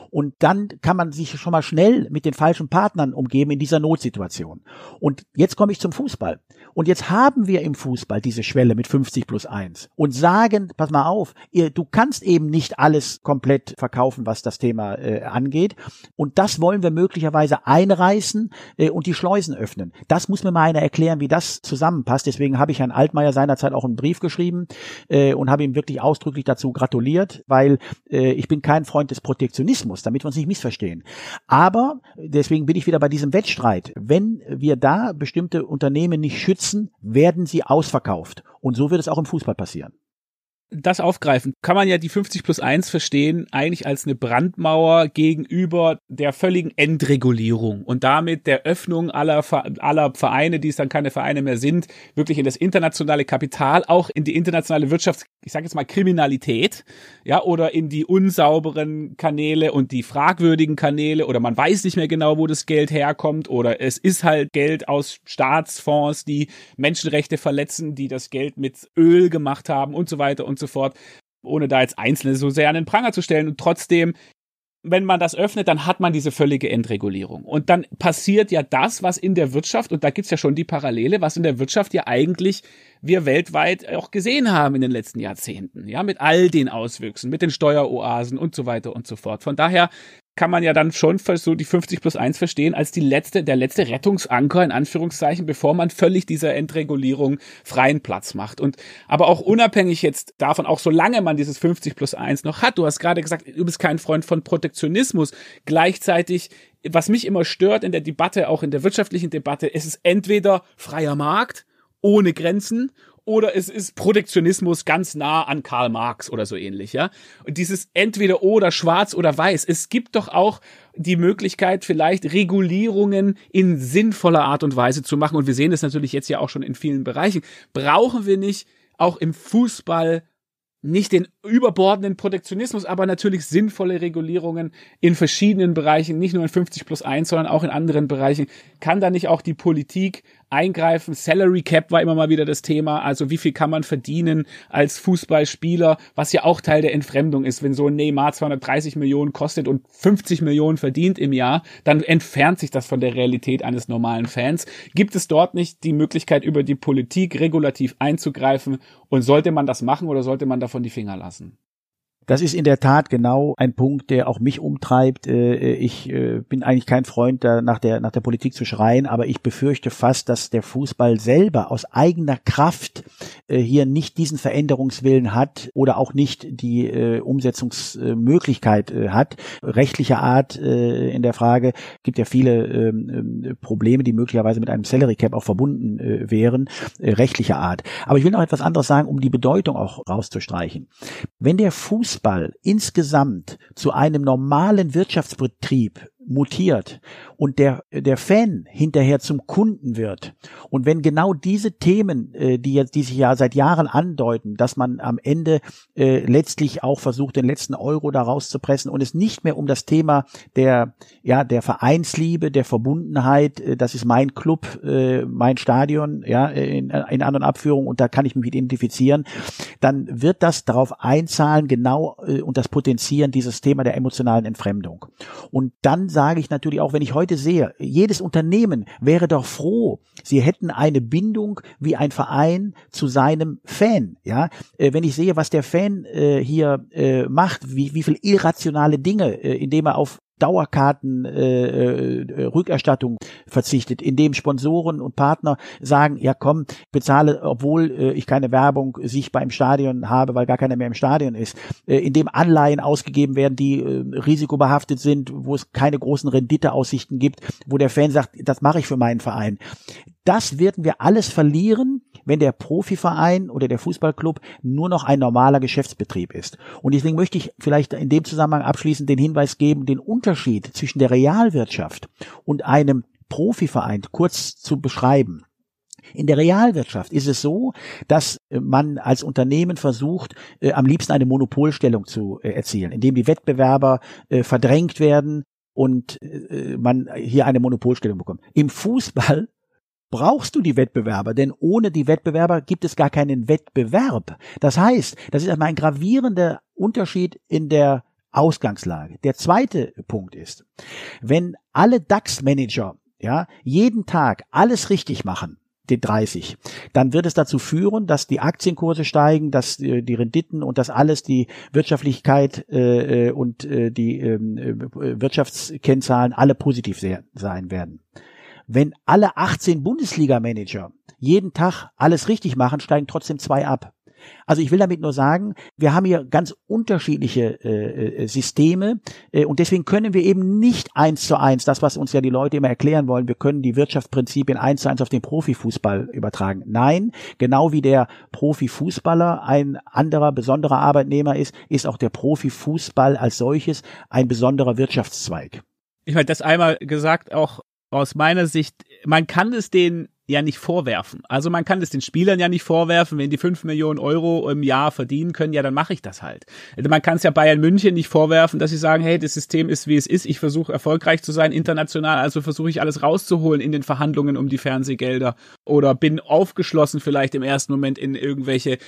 S1: Und dann kann man sich schon mal schnell mit den falschen Partnern umgeben in dieser Notsituation. Und jetzt komme ich zum Fußball. Und jetzt haben wir im Fußball diese Schwelle mit 50 plus 1 und sagen, pass mal auf, ihr, du kannst eben nicht alles komplett verkaufen, was das Thema äh, angeht. Und das wollen wir möglicherweise einreißen äh, und die Schleusen öffnen. Das muss mir mal einer erklären, wie das zusammenpasst. Deswegen habe ich Herrn Altmaier seinerzeit auch einen Brief geschrieben äh, und habe ihm wirklich ausdrücklich dazu gratuliert, weil äh, ich bin kein Freund des Protektionismus muss, damit wir uns nicht missverstehen. Aber deswegen bin ich wieder bei diesem Wettstreit. Wenn wir da bestimmte Unternehmen nicht schützen, werden sie ausverkauft. Und so wird es auch im Fußball passieren
S2: das aufgreifen, kann man ja die 50 plus 1 verstehen, eigentlich als eine Brandmauer gegenüber der völligen Endregulierung und damit der Öffnung aller, aller Vereine, die es dann keine Vereine mehr sind, wirklich in das internationale Kapital, auch in die internationale Wirtschaft, ich sage jetzt mal Kriminalität, ja, oder in die unsauberen Kanäle und die fragwürdigen Kanäle oder man weiß nicht mehr genau, wo das Geld herkommt oder es ist halt Geld aus Staatsfonds, die Menschenrechte verletzen, die das Geld mit Öl gemacht haben und so weiter und und so fort, ohne da jetzt Einzelne so sehr an den Pranger zu stellen. Und trotzdem, wenn man das öffnet, dann hat man diese völlige Entregulierung. Und dann passiert ja das, was in der Wirtschaft, und da gibt's ja schon die Parallele, was in der Wirtschaft ja eigentlich wir weltweit auch gesehen haben in den letzten Jahrzehnten, ja, mit all den Auswüchsen, mit den Steueroasen und so weiter und so fort. Von daher kann man ja dann schon so die 50 plus 1 verstehen als die letzte, der letzte Rettungsanker in Anführungszeichen, bevor man völlig dieser Entregulierung freien Platz macht. Und aber auch unabhängig jetzt davon, auch solange man dieses 50 plus 1 noch hat, du hast gerade gesagt, du bist kein Freund von Protektionismus. Gleichzeitig, was mich immer stört in der Debatte, auch in der wirtschaftlichen Debatte, ist es entweder freier Markt ohne Grenzen oder es ist Protektionismus ganz nah an Karl Marx oder so ähnlich, ja. Und dieses entweder oder schwarz oder weiß. Es gibt doch auch die Möglichkeit, vielleicht Regulierungen in sinnvoller Art und Weise zu machen. Und wir sehen das natürlich jetzt ja auch schon in vielen Bereichen. Brauchen wir nicht auch im Fußball nicht den überbordenden Protektionismus, aber natürlich sinnvolle Regulierungen in verschiedenen Bereichen, nicht nur in 50 plus 1, sondern auch in anderen Bereichen. Kann da nicht auch die Politik eingreifen. Salary Cap war immer mal wieder das Thema. Also wie viel kann man verdienen als Fußballspieler, was ja auch Teil der Entfremdung ist. Wenn so ein Neymar 230 Millionen kostet und 50 Millionen verdient im Jahr, dann entfernt sich das von der Realität eines normalen Fans. Gibt es dort nicht die Möglichkeit, über die Politik regulativ einzugreifen? Und sollte man das machen oder sollte man davon die Finger lassen?
S1: Das ist in der Tat genau ein Punkt, der auch mich umtreibt. Äh, ich äh, bin eigentlich kein Freund, da nach der, nach der Politik zu schreien, aber ich befürchte fast, dass der Fußball selber aus eigener Kraft äh, hier nicht diesen Veränderungswillen hat oder auch nicht die Umsetzungsmöglichkeit hat. Rechtlicher Art in der Frage gibt ja viele ähm, Probleme, die möglicherweise mit einem Salary Cap auch verbunden wären. Rechtlicher Art. Aber ich will noch etwas anderes sagen, um die Bedeutung auch rauszustreichen. Wenn der Fußball Fußball insgesamt zu einem normalen Wirtschaftsbetrieb mutiert und der, der Fan hinterher zum Kunden wird. Und wenn genau diese Themen, äh, die jetzt, die sich ja seit Jahren andeuten, dass man am Ende äh, letztlich auch versucht, den letzten Euro da rauszupressen und es nicht mehr um das Thema der, ja, der Vereinsliebe, der Verbundenheit, äh, das ist mein Club, äh, mein Stadion, ja, in, in anderen Abführungen und da kann ich mich identifizieren, dann wird das darauf einzahlen, genau äh, und das Potenzieren dieses Thema der emotionalen Entfremdung. Und dann sage ich natürlich auch, wenn ich heute sehe, jedes Unternehmen wäre doch froh, sie hätten eine Bindung wie ein Verein zu seinem Fan. Ja, äh, wenn ich sehe, was der Fan äh, hier äh, macht, wie, wie viel irrationale Dinge, äh, indem er auf Dauerkarten äh, äh, verzichtet, indem Sponsoren und Partner sagen, ja komm, bezahle, obwohl äh, ich keine Werbung sichtbar im Stadion habe, weil gar keiner mehr im Stadion ist, äh, indem Anleihen ausgegeben werden, die äh, risikobehaftet sind, wo es keine großen Renditeaussichten gibt, wo der Fan sagt, das mache ich für meinen Verein. Das werden wir alles verlieren, wenn der Profiverein oder der Fußballclub nur noch ein normaler Geschäftsbetrieb ist. Und deswegen möchte ich vielleicht in dem Zusammenhang abschließend den Hinweis geben, den Unterschied zwischen der Realwirtschaft und einem Profiverein kurz zu beschreiben. In der Realwirtschaft ist es so, dass man als Unternehmen versucht, äh, am liebsten eine Monopolstellung zu äh, erzielen, indem die Wettbewerber äh, verdrängt werden und äh, man hier eine Monopolstellung bekommt. Im Fußball brauchst du die Wettbewerber, denn ohne die Wettbewerber gibt es gar keinen Wettbewerb. Das heißt, das ist einmal ein gravierender Unterschied in der Ausgangslage. Der zweite Punkt ist, wenn alle DAX-Manager ja jeden Tag alles richtig machen, die 30, dann wird es dazu führen, dass die Aktienkurse steigen, dass äh, die Renditen und das alles, die Wirtschaftlichkeit äh, äh und äh, die ähm, äh, Wirtschaftskennzahlen alle positiv sein werden. Wenn alle 18 Bundesliga-Manager jeden Tag alles richtig machen, steigen trotzdem zwei ab. Also ich will damit nur sagen, wir haben hier ganz unterschiedliche äh, äh, Systeme äh, und deswegen können wir eben nicht eins zu eins, das was uns ja die Leute immer erklären wollen, wir können die Wirtschaftsprinzipien eins zu eins auf den Profifußball übertragen. Nein, genau wie der Profifußballer ein anderer besonderer Arbeitnehmer ist, ist auch der Profifußball als solches ein besonderer Wirtschaftszweig.
S2: Ich meine, das einmal gesagt, auch aus meiner Sicht, man kann es den ja nicht vorwerfen. Also man kann es den Spielern ja nicht vorwerfen, wenn die fünf Millionen Euro im Jahr verdienen können, ja, dann mache ich das halt. Also man kann es ja Bayern München nicht vorwerfen, dass sie sagen, hey, das System ist, wie es ist, ich versuche erfolgreich zu sein international, also versuche ich alles rauszuholen in den Verhandlungen um die Fernsehgelder oder bin aufgeschlossen vielleicht im ersten Moment in irgendwelche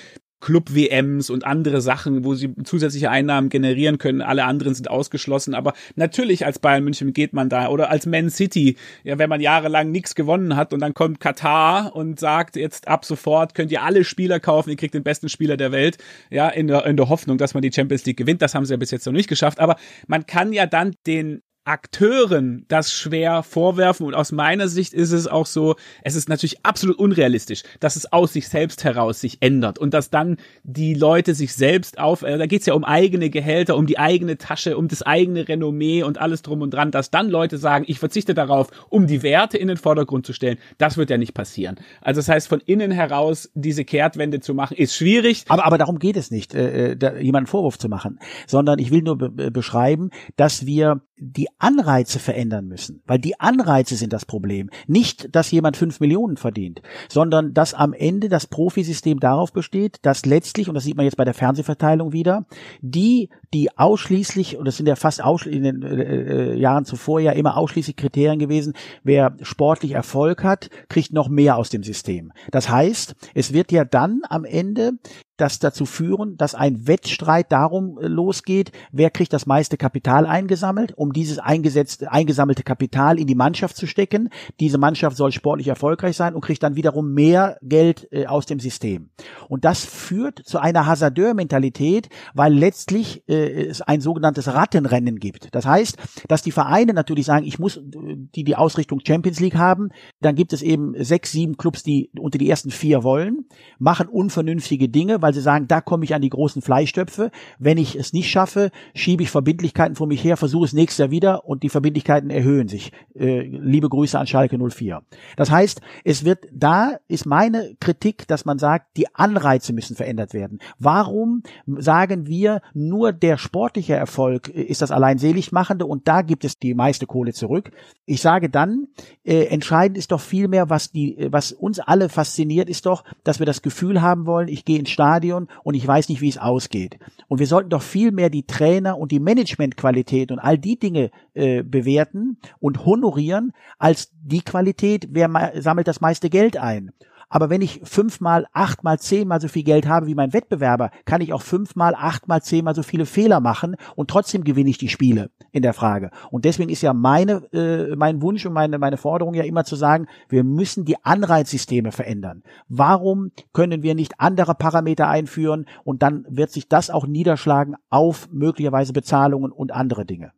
S2: Club-WMs und andere Sachen, wo sie zusätzliche Einnahmen generieren können. Alle anderen sind ausgeschlossen. Aber natürlich als Bayern München geht man da oder als Man City, ja, wenn man jahrelang nichts gewonnen hat und dann kommt Katar und sagt jetzt ab sofort könnt ihr alle Spieler kaufen, ihr kriegt den besten Spieler der Welt, ja, in der, in der Hoffnung, dass man die Champions League gewinnt. Das haben sie ja bis jetzt noch nicht geschafft. Aber man kann ja dann den Akteuren das schwer vorwerfen und aus meiner Sicht ist es auch so, es ist natürlich absolut unrealistisch, dass es aus sich selbst heraus sich ändert und dass dann die Leute sich selbst auf, äh, da geht's ja um eigene Gehälter, um die eigene Tasche, um das eigene Renommee und alles drum und dran, dass dann Leute sagen, ich verzichte darauf, um die Werte in den Vordergrund zu stellen, das wird ja nicht passieren. Also das heißt, von innen heraus diese Kehrtwende zu machen, ist schwierig.
S1: Aber, aber darum geht es nicht, äh, äh da, jemanden Vorwurf zu machen, sondern ich will nur be beschreiben, dass wir die Anreize verändern müssen, weil die Anreize sind das Problem. Nicht, dass jemand fünf Millionen verdient, sondern dass am Ende das Profisystem darauf besteht, dass letztlich, und das sieht man jetzt bei der Fernsehverteilung wieder, die, die ausschließlich, und das sind ja fast ausschließlich in den äh, äh, Jahren zuvor ja immer ausschließlich Kriterien gewesen, wer sportlich Erfolg hat, kriegt noch mehr aus dem System. Das heißt, es wird ja dann am Ende das dazu führen, dass ein Wettstreit darum äh, losgeht, wer kriegt das meiste Kapital eingesammelt, um dieses eingesetzte, eingesammelte Kapital in die Mannschaft zu stecken. Diese Mannschaft soll sportlich erfolgreich sein und kriegt dann wiederum mehr Geld äh, aus dem System. Und das führt zu einer Hasardeur-Mentalität, weil letztlich äh, es ein sogenanntes Rattenrennen gibt. Das heißt, dass die Vereine natürlich sagen, ich muss die die Ausrichtung Champions League haben, dann gibt es eben sechs, sieben Clubs, die unter die ersten vier wollen, machen unvernünftige Dinge, weil weil sie sagen, da komme ich an die großen Fleischtöpfe. Wenn ich es nicht schaffe, schiebe ich Verbindlichkeiten vor mich her, versuche es nächstes Jahr wieder und die Verbindlichkeiten erhöhen sich. Äh, liebe Grüße an Schalke 04. Das heißt, es wird, da ist meine Kritik, dass man sagt, die Anreize müssen verändert werden. Warum sagen wir, nur der sportliche Erfolg ist das allein seligmachende und da gibt es die meiste Kohle zurück? Ich sage dann, äh, entscheidend ist doch vielmehr, was die, was uns alle fasziniert, ist doch, dass wir das Gefühl haben wollen, ich gehe ins Stadion und ich weiß nicht, wie es ausgeht. Und wir sollten doch viel mehr die Trainer und die Managementqualität und all die Dinge äh, bewerten und honorieren, als die Qualität, wer sammelt das meiste Geld ein. Aber wenn ich fünfmal, achtmal, zehnmal so viel Geld habe wie mein Wettbewerber, kann ich auch fünfmal, achtmal, zehnmal so viele Fehler machen und trotzdem gewinne ich die Spiele in der Frage. Und deswegen ist ja meine, äh, mein Wunsch und meine, meine Forderung ja immer zu sagen, wir müssen die Anreizsysteme verändern. Warum können wir nicht andere Parameter einführen und dann wird sich das auch niederschlagen auf möglicherweise Bezahlungen und andere Dinge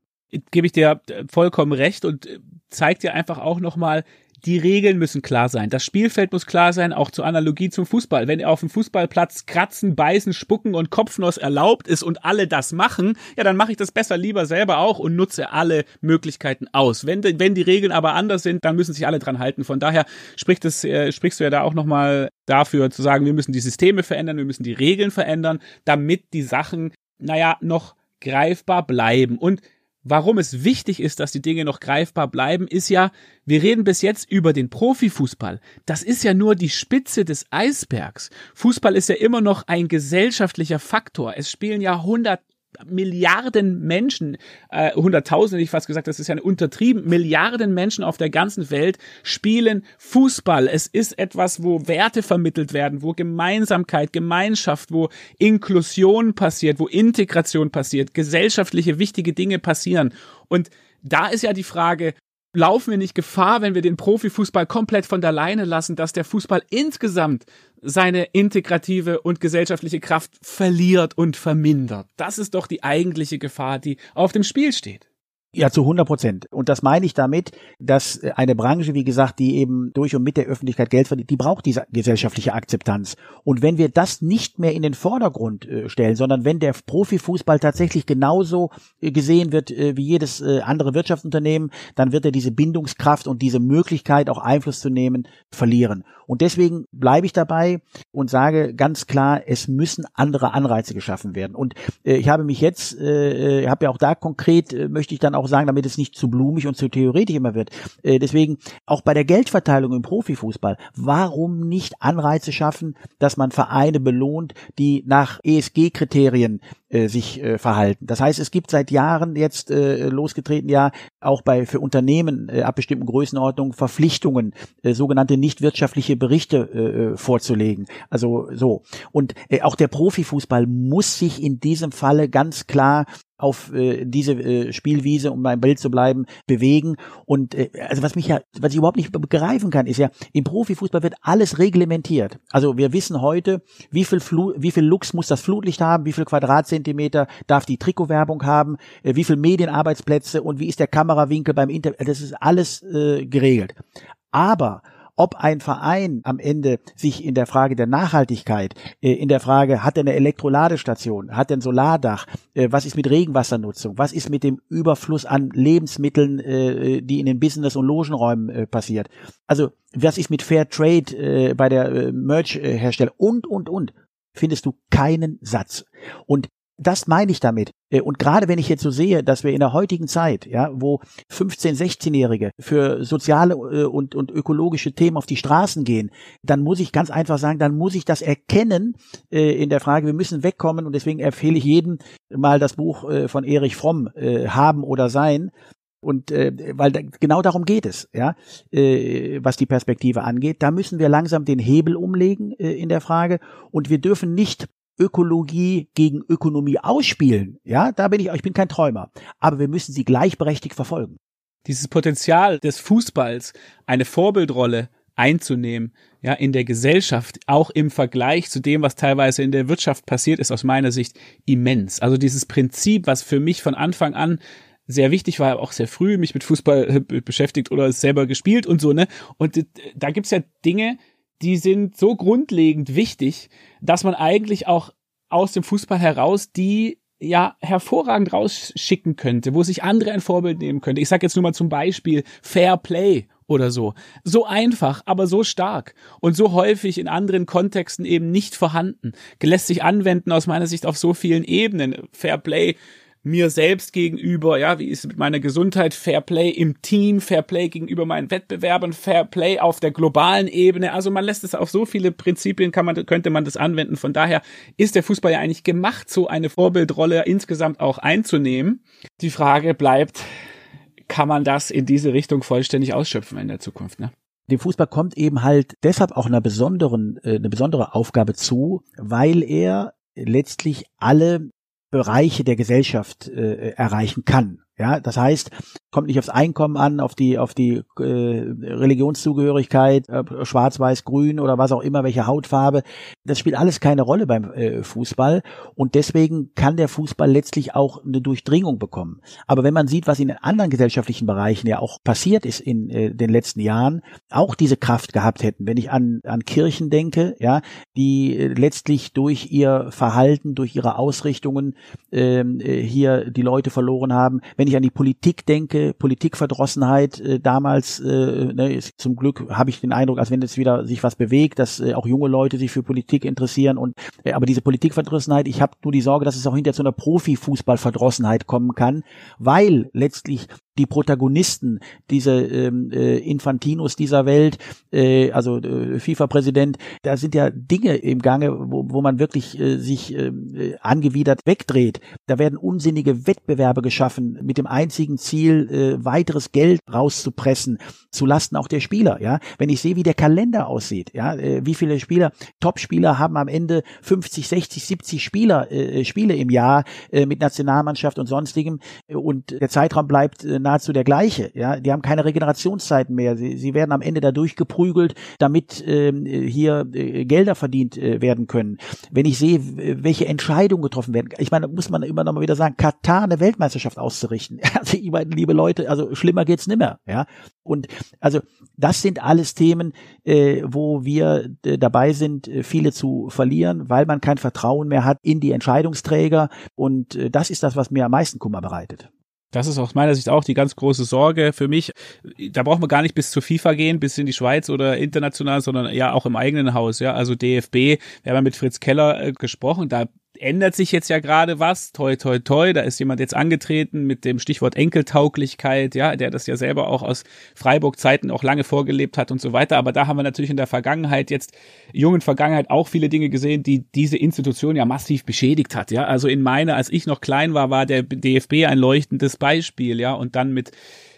S2: gebe ich dir vollkommen recht und zeigt dir einfach auch nochmal, die Regeln müssen klar sein. Das Spielfeld muss klar sein, auch zur Analogie zum Fußball. Wenn auf dem Fußballplatz kratzen, beißen, spucken und Kopfnuss erlaubt ist und alle das machen, ja, dann mache ich das besser lieber selber auch und nutze alle Möglichkeiten aus. Wenn, wenn die Regeln aber anders sind, dann müssen sich alle dran halten. Von daher spricht es, äh, sprichst du ja da auch nochmal dafür zu sagen, wir müssen die Systeme verändern, wir müssen die Regeln verändern, damit die Sachen, naja, noch greifbar bleiben. Und Warum es wichtig ist, dass die Dinge noch greifbar bleiben, ist ja, wir reden bis jetzt über den Profifußball. Das ist ja nur die Spitze des Eisbergs. Fußball ist ja immer noch ein gesellschaftlicher Faktor. Es spielen ja hundert Milliarden Menschen, äh, Hunderttausende, hätte ich fast gesagt, das ist ja untertrieben, Milliarden Menschen auf der ganzen Welt spielen Fußball. Es ist etwas, wo Werte vermittelt werden, wo Gemeinsamkeit, Gemeinschaft, wo Inklusion passiert, wo Integration passiert, gesellschaftliche wichtige Dinge passieren. Und da ist ja die Frage, laufen wir nicht Gefahr, wenn wir den Profifußball komplett von der Leine lassen, dass der Fußball insgesamt seine integrative und gesellschaftliche Kraft verliert und vermindert. Das ist doch die eigentliche Gefahr, die auf dem Spiel steht.
S1: Ja, zu 100 Prozent. Und das meine ich damit, dass äh, eine Branche, wie gesagt, die eben durch und mit der Öffentlichkeit Geld verdient, die braucht diese gesellschaftliche Akzeptanz. Und wenn wir das nicht mehr in den Vordergrund äh, stellen, sondern wenn der Profifußball tatsächlich genauso äh, gesehen wird wie jedes andere Wirtschaftsunternehmen, dann wird er diese Bindungskraft und diese Möglichkeit, auch Einfluss zu nehmen, verlieren. Und deswegen bleibe ich dabei und sage ganz klar, es müssen andere Anreize geschaffen werden. Und ich habe mich jetzt, äh, habe ja auch da konkret, möchte ich dann auch auch sagen, damit es nicht zu blumig und zu theoretisch immer wird. Äh, deswegen auch bei der Geldverteilung im Profifußball, warum nicht Anreize schaffen, dass man Vereine belohnt, die nach ESG-Kriterien äh, sich äh, verhalten. Das heißt, es gibt seit Jahren jetzt äh, losgetreten ja auch bei für Unternehmen äh, ab bestimmten Größenordnungen Verpflichtungen, äh, sogenannte nicht wirtschaftliche Berichte äh, äh, vorzulegen. Also so. Und äh, auch der Profifußball muss sich in diesem Falle ganz klar auf äh, diese äh, Spielwiese, um beim Bild zu bleiben, bewegen. Und äh, also was mich ja, was ich überhaupt nicht begreifen kann, ist ja, im Profifußball wird alles reglementiert. Also wir wissen heute, wie viel Flu wie viel Lux muss das Flutlicht haben, wie viel Quadratzentimeter darf die Trikotwerbung haben, äh, wie viel Medienarbeitsplätze und wie ist der Kamerawinkel beim Inter. Das ist alles äh, geregelt. Aber ob ein Verein am Ende sich in der Frage der Nachhaltigkeit, äh, in der Frage, hat er eine Elektroladestation, hat er ein Solardach, äh, was ist mit Regenwassernutzung, was ist mit dem Überfluss an Lebensmitteln, die in den Business- und Logenräumen passiert. Also was ist mit Fair Trade bei der Merch-Hersteller und, und, und findest du keinen Satz. Und das meine ich damit. Äh, und gerade wenn ich jetzt so sehe, dass wir in der heutigen Zeit, ja, wo 15-, 16-Jährige für soziale äh, und, und ökologische Themen auf die Straßen gehen, dann muss ich ganz einfach sagen, dann muss ich das erkennen äh, in der Frage, wir müssen wegkommen und deswegen empfehle ich jedem mal das Buch von Erich Fromm, Haben oder Sein, und äh, weil da, genau darum geht es, ja, äh, was die Perspektive angeht. Da müssen wir langsam den Hebel umlegen äh, in der Frage und wir dürfen nicht Ökologie gegen Ökonomie ausspielen, ja, da bin ich, ich bin kein Träumer. Aber wir müssen sie gleichberechtigt verfolgen.
S2: Dieses Potenzial des Fußballs, eine Vorbildrolle einzunehmen, ja, in der Gesellschaft, auch im Vergleich zu dem, was teilweise in der Wirtschaft passiert, ist aus meiner Sicht immens. Also dieses Prinzip, was für mich von Anfang an sehr wichtig war, auch sehr früh mich mit Fußball beschäftigt oder selber gespielt und so, ne? Und äh, da gibt's ja Dinge, die sind so grundlegend wichtig, dass man eigentlich auch aus dem Fußball heraus die ja hervorragend rausschicken könnte, wo sich andere ein Vorbild nehmen könnte. Ich sage jetzt nur mal zum Beispiel Fair Play oder so. So einfach, aber so stark und so häufig in anderen Kontexten eben nicht vorhanden. Lässt sich anwenden aus meiner Sicht auf so vielen Ebenen. Fair Play mir selbst gegenüber, ja, wie ist es mit meiner Gesundheit, Fair Play im Team, Fair Play gegenüber meinen Wettbewerben, Fair Play auf der globalen Ebene. Also man lässt es auf so viele Prinzipien kann man, könnte man das anwenden. Von daher ist der Fußball ja eigentlich gemacht, so eine Vorbildrolle insgesamt auch einzunehmen. Die Frage bleibt, kann man das in diese Richtung vollständig ausschöpfen in der Zukunft, ne?
S1: dem Fußball kommt eben halt deshalb auch einer besonderen, äh, eine besondere Aufgabe zu, weil er letztlich alle Bereiche der Gesellschaft äh, erreichen kann. Ja, das heißt, kommt nicht aufs Einkommen an, auf die auf die äh, Religionszugehörigkeit, äh, schwarz, weiß, grün oder was auch immer, welche Hautfarbe. Das spielt alles keine Rolle beim äh, Fußball und deswegen kann der Fußball letztlich auch eine Durchdringung bekommen. Aber wenn man sieht, was in anderen gesellschaftlichen Bereichen ja auch passiert ist in äh, den letzten Jahren, auch diese Kraft gehabt hätten, wenn ich an an Kirchen denke, ja, die äh, letztlich durch ihr Verhalten, durch ihre Ausrichtungen ähm, äh, hier die Leute verloren haben, wenn ich an die Politik denke, Politikverdrossenheit äh, damals, äh, ne, zum Glück habe ich den Eindruck, als wenn jetzt wieder sich was bewegt, dass äh, auch junge Leute sich für Politik interessieren und äh, aber diese Politikverdrossenheit, ich habe nur die Sorge, dass es auch hinter zu einer Profifußballverdrossenheit kommen kann, weil letztlich die Protagonisten, diese ähm, äh, Infantinos dieser Welt, äh, also äh, FIFA-Präsident, da sind ja Dinge im Gange, wo, wo man wirklich äh, sich ähm, äh, angewidert wegdreht. Da werden unsinnige Wettbewerbe geschaffen mit dem einzigen Ziel, äh, weiteres Geld rauszupressen, zu Lasten auch der Spieler. Ja, wenn ich sehe, wie der Kalender aussieht, ja, äh, wie viele Spieler, Top-Spieler haben am Ende 50, 60, 70 Spieler, äh, Spiele im Jahr äh, mit Nationalmannschaft und sonstigem und der Zeitraum bleibt äh, nahezu der gleiche. Ja, die haben keine Regenerationszeiten mehr. Sie, sie werden am Ende dadurch geprügelt, damit ähm, hier äh, Gelder verdient äh, werden können. Wenn ich sehe, welche Entscheidungen getroffen werden, ich meine, muss man immer noch mal wieder sagen, Katar eine Weltmeisterschaft auszurichten. Also, liebe Leute, also schlimmer geht's nimmer. Ja, und also das sind alles Themen, äh, wo wir äh, dabei sind, äh, viele zu verlieren, weil man kein Vertrauen mehr hat in die Entscheidungsträger. Und äh, das ist das, was mir am meisten Kummer bereitet.
S2: Das ist aus meiner Sicht auch die ganz große Sorge für mich. Da braucht man gar nicht bis zur FIFA gehen, bis in die Schweiz oder international, sondern ja auch im eigenen Haus. Ja, also DFB. Wir haben ja mit Fritz Keller äh, gesprochen. Da ändert sich jetzt ja gerade was. Toi, toi, toi. Da ist jemand jetzt angetreten mit dem Stichwort Enkeltauglichkeit, ja, der das ja selber auch aus Freiburg-Zeiten auch lange vorgelebt hat und so weiter. Aber da haben wir natürlich in der Vergangenheit jetzt, jungen Vergangenheit auch viele Dinge gesehen, die diese Institution ja massiv beschädigt hat, ja. Also in meiner, als ich noch klein war, war der DFB ein leuchtendes Beispiel, ja. Und dann mit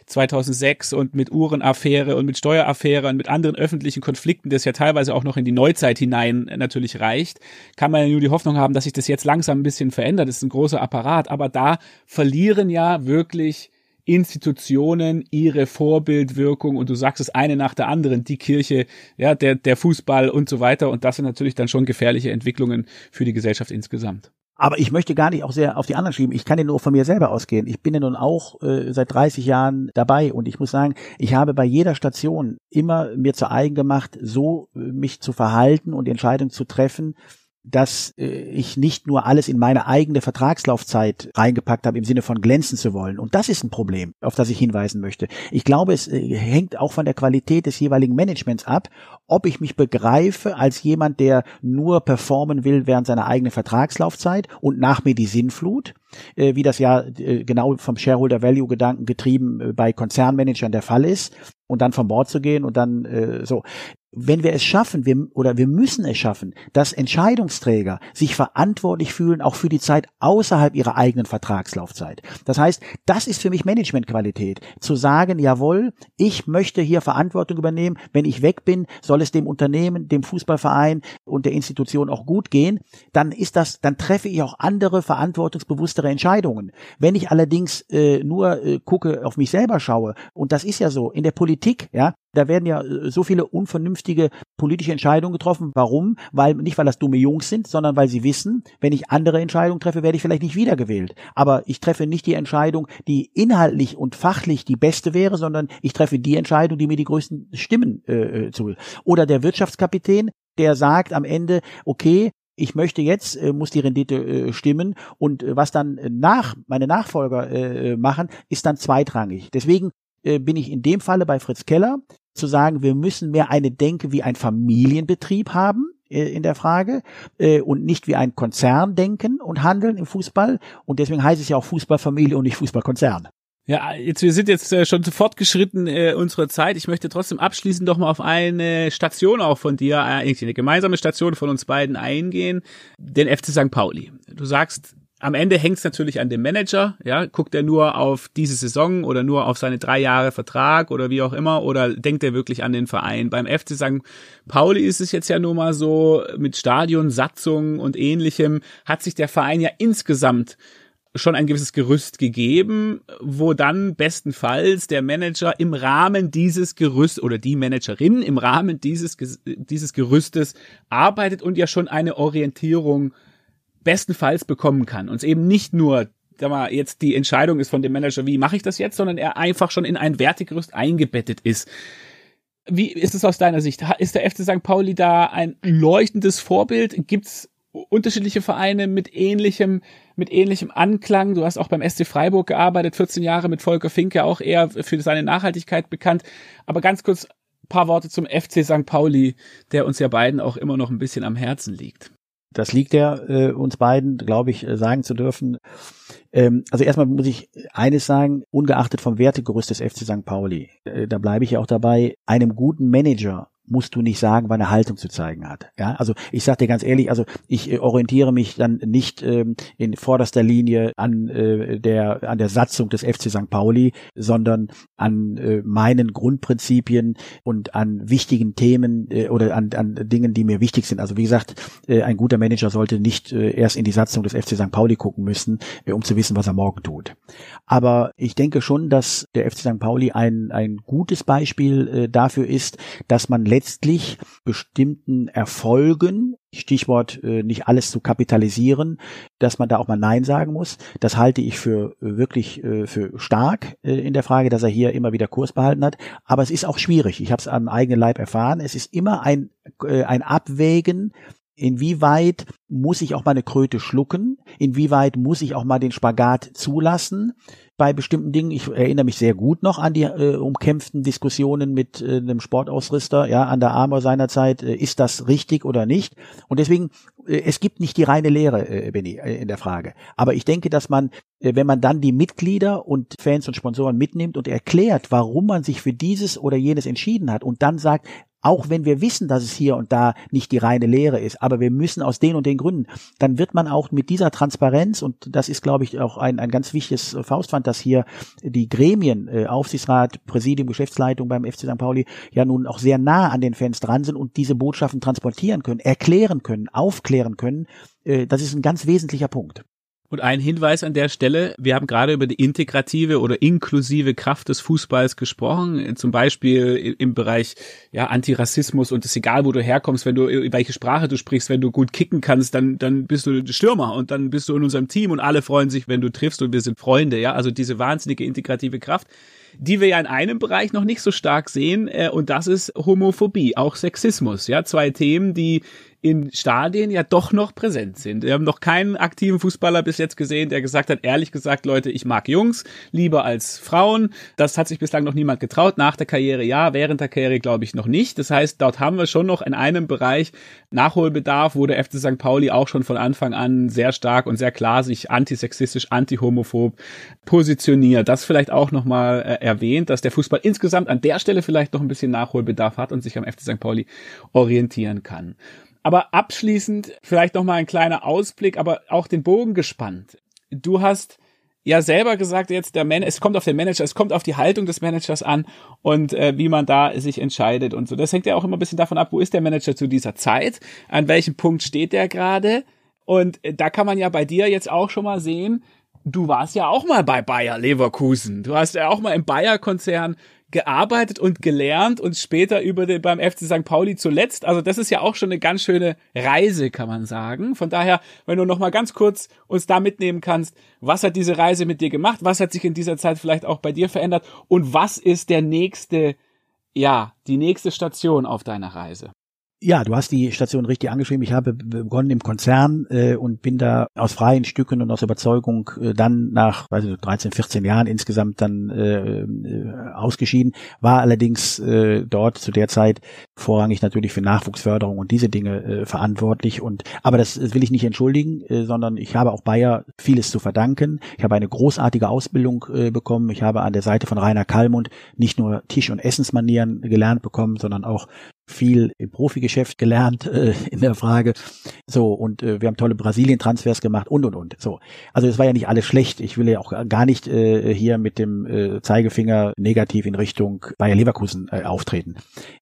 S2: 2006 und mit Uhrenaffäre und mit Steueraffäre und mit anderen öffentlichen Konflikten, das ja teilweise auch noch in die Neuzeit hinein natürlich reicht, kann man ja nur die Hoffnung haben, dass sich das jetzt langsam ein bisschen verändert. Das ist ein großer Apparat, aber da verlieren ja wirklich Institutionen ihre Vorbildwirkung und du sagst es eine nach der anderen, die Kirche, ja, der, der Fußball und so weiter und das sind natürlich dann schon gefährliche Entwicklungen für die Gesellschaft insgesamt.
S1: Aber ich möchte gar nicht auch sehr auf die anderen schieben. Ich kann ja nur von mir selber ausgehen. Ich bin ja nun auch äh, seit 30 Jahren dabei und ich muss sagen, ich habe bei jeder Station immer mir zu eigen gemacht, so äh, mich zu verhalten und Entscheidungen zu treffen, dass äh, ich nicht nur alles in meine eigene Vertragslaufzeit reingepackt habe im Sinne von glänzen zu wollen. Und das ist ein Problem, auf das ich hinweisen möchte. Ich glaube, es äh, hängt auch von der Qualität des jeweiligen Managements ab, ob ich mich begreife als jemand, der nur performen will während seiner eigenen Vertragslaufzeit und nach mir die Sinnflut, äh, wie das ja genau vom Shareholder Value Gedanken getrieben bei Konzernmanagern der Fall ist und dann vom Bord zu gehen und dann äh, so wenn wir es schaffen, wir, oder wir müssen es schaffen, dass Entscheidungsträger sich verantwortlich fühlen, auch für die Zeit außerhalb ihrer eigenen Vertragslaufzeit. Das heißt, das ist für mich Managementqualität. Zu sagen, jawohl, ich möchte hier Verantwortung übernehmen. Wenn ich weg bin, soll es dem Unternehmen, dem Fußballverein und der Institution auch gut gehen. Dann ist das, dann treffe ich auch andere verantwortungsbewusstere Entscheidungen. Wenn ich allerdings äh, nur äh, gucke, auf mich selber schaue, und das ist ja so, in der Politik, ja, da werden ja äh, so viele unvernünftige politische Entscheidungen getroffen. Warum? Weil nicht weil das dumme Jungs sind, sondern weil sie wissen, wenn ich andere Entscheidungen treffe, werde ich vielleicht nicht wiedergewählt. Aber ich treffe nicht die Entscheidung, die inhaltlich und fachlich die beste wäre, sondern ich treffe die Entscheidung, die mir die größten Stimmen äh, äh zu. Oder der Wirtschaftskapitän, der sagt am Ende, okay, ich möchte jetzt, äh, muss die Rendite äh, stimmen und äh, was dann nach meine Nachfolger äh, machen, ist dann zweitrangig. Deswegen äh, bin ich in dem Falle bei Fritz Keller zu sagen, wir müssen mehr eine Denke wie ein Familienbetrieb haben äh, in der Frage äh, und nicht wie ein Konzern denken und handeln im Fußball. Und deswegen heißt es ja auch Fußballfamilie und nicht Fußballkonzern.
S2: Ja, jetzt wir sind jetzt äh, schon zu fortgeschritten äh, unserer Zeit. Ich möchte trotzdem abschließend doch mal auf eine Station auch von dir, äh, eine gemeinsame Station von uns beiden eingehen, den FC St. Pauli. Du sagst, am Ende hängt es natürlich an dem Manager, ja, guckt er nur auf diese Saison oder nur auf seine drei Jahre Vertrag oder wie auch immer oder denkt er wirklich an den Verein? Beim FC St. Pauli ist es jetzt ja nur mal so, mit Stadion, Satzung und ähnlichem hat sich der Verein ja insgesamt schon ein gewisses Gerüst gegeben, wo dann bestenfalls der Manager im Rahmen dieses Gerüst oder die Managerin im Rahmen dieses, dieses Gerüstes arbeitet und ja schon eine Orientierung bestenfalls bekommen kann. Und es eben nicht nur sag mal, jetzt die Entscheidung ist von dem Manager, wie mache ich das jetzt, sondern er einfach schon in ein Wertegerüst eingebettet ist. Wie ist es aus deiner Sicht? Ist der FC St. Pauli da ein leuchtendes Vorbild? Gibt es unterschiedliche Vereine mit ähnlichem, mit ähnlichem Anklang? Du hast auch beim SC Freiburg gearbeitet, 14 Jahre mit Volker Finke, auch eher für seine Nachhaltigkeit bekannt. Aber ganz kurz paar Worte zum FC St. Pauli, der uns ja beiden auch immer noch ein bisschen am Herzen liegt.
S1: Das liegt ja äh, uns beiden, glaube ich, äh, sagen zu dürfen. Ähm, also erstmal muss ich eines sagen, ungeachtet vom Wertegerüst des FC St. Pauli, äh, da bleibe ich ja auch dabei, einem guten Manager musst du nicht sagen, wann er Haltung zu zeigen hat. Ja, also ich sage dir ganz ehrlich, also ich äh, orientiere mich dann nicht ähm, in vorderster Linie an äh, der an der Satzung des FC St. Pauli, sondern an äh, meinen Grundprinzipien und an wichtigen Themen äh, oder an, an Dingen, die mir wichtig sind. Also wie gesagt, äh, ein guter Manager sollte nicht äh, erst in die Satzung des FC St. Pauli gucken müssen, äh, um zu wissen, was er morgen tut. Aber ich denke schon, dass der FC St. Pauli ein ein gutes Beispiel äh, dafür ist, dass man letztlich bestimmten Erfolgen, Stichwort äh, nicht alles zu kapitalisieren, dass man da auch mal Nein sagen muss. Das halte ich für äh, wirklich äh, für stark äh, in der Frage, dass er hier immer wieder Kurs behalten hat. Aber es ist auch schwierig. Ich habe es am eigenen Leib erfahren. Es ist immer ein, äh, ein Abwägen Inwieweit muss ich auch mal eine Kröte schlucken? Inwieweit muss ich auch mal den Spagat zulassen? bei bestimmten Dingen. Ich erinnere mich sehr gut noch an die äh, umkämpften Diskussionen mit äh, einem Sportausrüster, ja, an der Armor seinerzeit. Äh, ist das richtig oder nicht? Und deswegen, äh, es gibt nicht die reine Lehre, äh, Benny, äh, in der Frage. Aber ich denke, dass man, äh, wenn man dann die Mitglieder und Fans und Sponsoren mitnimmt und erklärt, warum man sich für dieses oder jenes entschieden hat und dann sagt, auch wenn wir wissen, dass es hier und da nicht die reine Lehre ist, aber wir müssen aus den und den Gründen, dann wird man auch mit dieser Transparenz, und das ist, glaube ich, auch ein, ein ganz wichtiges Faustpfand, dass hier die Gremien, äh, Aufsichtsrat, Präsidium, Geschäftsleitung beim FC St. Pauli ja nun auch sehr nah an den Fans dran sind und diese Botschaften transportieren können, erklären können, aufklären können. Äh, das ist ein ganz wesentlicher Punkt.
S2: Und ein Hinweis an der Stelle, wir haben gerade über die integrative oder inklusive Kraft des Fußballs gesprochen, zum Beispiel im Bereich ja, Antirassismus und es ist egal, wo du herkommst, wenn du, welche Sprache du sprichst, wenn du gut kicken kannst, dann, dann bist du Stürmer und dann bist du in unserem Team und alle freuen sich, wenn du triffst und wir sind Freunde, ja, also diese wahnsinnige integrative Kraft die wir ja in einem Bereich noch nicht so stark sehen, äh, und das ist Homophobie, auch Sexismus. Ja, zwei Themen, die in Stadien ja doch noch präsent sind. Wir haben noch keinen aktiven Fußballer bis jetzt gesehen, der gesagt hat, ehrlich gesagt, Leute, ich mag Jungs lieber als Frauen. Das hat sich bislang noch niemand getraut. Nach der Karriere ja, während der Karriere glaube ich noch nicht. Das heißt, dort haben wir schon noch in einem Bereich Nachholbedarf, wo der FC St. Pauli auch schon von Anfang an sehr stark und sehr klar sich antisexistisch, antihomophob positioniert. Das vielleicht auch nochmal äh, erwähnt, dass der Fußball insgesamt an der Stelle vielleicht noch ein bisschen Nachholbedarf hat und sich am FC St. Pauli orientieren kann. Aber abschließend vielleicht noch mal ein kleiner Ausblick, aber auch den Bogen gespannt. Du hast ja selber gesagt jetzt der Man es kommt auf den Manager, es kommt auf die Haltung des Managers an und äh, wie man da sich entscheidet und so. Das hängt ja auch immer ein bisschen davon ab, wo ist der Manager zu dieser Zeit, an welchem Punkt steht der gerade und äh, da kann man ja bei dir jetzt auch schon mal sehen, du warst ja auch mal bei Bayer Leverkusen. Du hast ja auch mal im Bayer Konzern gearbeitet und gelernt und später über den, beim FC St. Pauli zuletzt. Also das ist ja auch schon eine ganz schöne Reise, kann man sagen. Von daher, wenn du noch mal ganz kurz uns da mitnehmen kannst, was hat diese Reise mit dir gemacht? Was hat sich in dieser Zeit vielleicht auch bei dir verändert? Und was ist der nächste, ja, die nächste Station auf deiner Reise?
S1: Ja, du hast die Station richtig angeschrieben. Ich habe begonnen im Konzern äh, und bin da aus freien Stücken und aus Überzeugung äh, dann nach weiß ich, 13, 14 Jahren insgesamt dann äh, äh, ausgeschieden, war allerdings äh, dort zu der Zeit vorrangig natürlich für Nachwuchsförderung und diese Dinge äh, verantwortlich. Und aber das, das will ich nicht entschuldigen, äh, sondern ich habe auch Bayer vieles zu verdanken. Ich habe eine großartige Ausbildung äh, bekommen. Ich habe an der Seite von Rainer Kallmund nicht nur Tisch- und Essensmanieren gelernt bekommen, sondern auch viel im Profigeschäft gelernt äh, in der Frage. So, und äh, wir haben tolle Brasilien-Transfers gemacht und und und. So. Also es war ja nicht alles schlecht. Ich will ja auch gar nicht äh, hier mit dem äh, Zeigefinger negativ in Richtung Bayer Leverkusen äh, auftreten.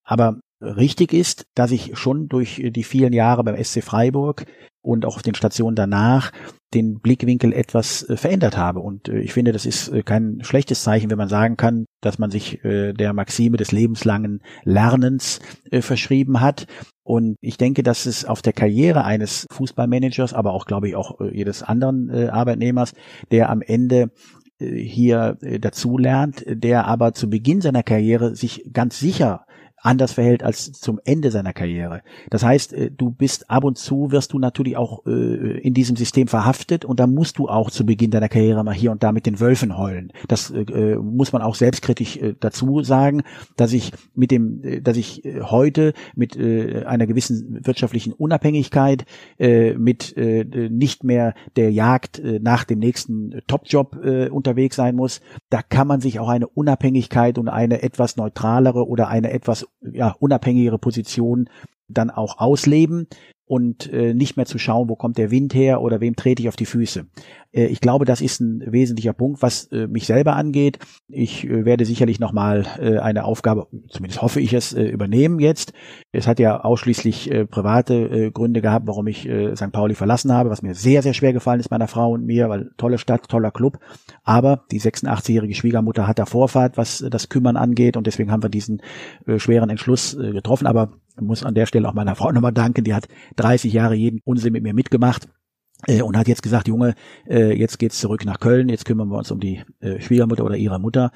S1: Aber richtig ist, dass ich schon durch die vielen Jahre beim SC Freiburg und auch auf den Stationen danach den Blickwinkel etwas äh, verändert habe. Und äh, ich finde, das ist äh, kein schlechtes Zeichen, wenn man sagen kann, dass man sich der Maxime des lebenslangen Lernens verschrieben hat. Und ich denke, dass es auf der Karriere eines Fußballmanagers, aber auch, glaube ich, auch jedes anderen Arbeitnehmers, der am Ende hier dazu lernt, der aber zu Beginn seiner Karriere sich ganz sicher anders verhält als zum Ende seiner Karriere. Das heißt, äh, du bist ab und zu wirst du natürlich auch äh, in diesem System verhaftet und da musst du auch zu Beginn deiner Karriere mal hier und da mit den Wölfen heulen. Das äh, muss man auch selbstkritisch dazu sagen, dass ich mit dem, dass ich heute mit einer gewissen wirtschaftlichen Unabhängigkeit, mit nicht mehr der Jagd nach dem nächsten Topjob unterwegs sein muss. Da kann man sich auch eine Unabhängigkeit und eine etwas neutralere oder eine etwas ja, unabhängigere Position dann auch ausleben und äh, nicht mehr zu schauen, wo kommt der Wind her oder wem trete ich auf die Füße. Äh, ich glaube, das ist ein wesentlicher Punkt, was äh, mich selber angeht. Ich äh, werde sicherlich nochmal äh, eine Aufgabe, zumindest hoffe ich es, äh, übernehmen jetzt. Es hat ja ausschließlich äh, private äh, Gründe gehabt, warum ich äh, St. Pauli verlassen habe, was mir sehr, sehr schwer gefallen ist, meiner Frau und mir, weil tolle Stadt, toller Club. Aber die 86-jährige Schwiegermutter hat da Vorfahrt, was das Kümmern angeht und deswegen haben wir diesen äh, schweren Entschluss äh, getroffen. Aber muss an der Stelle auch meiner Frau nochmal danken, die hat 30 Jahre jeden Unsinn mit mir mitgemacht und hat jetzt gesagt, Junge, äh, jetzt geht's zurück nach Köln, jetzt kümmern wir uns um die äh, Schwiegermutter oder ihre Mutter.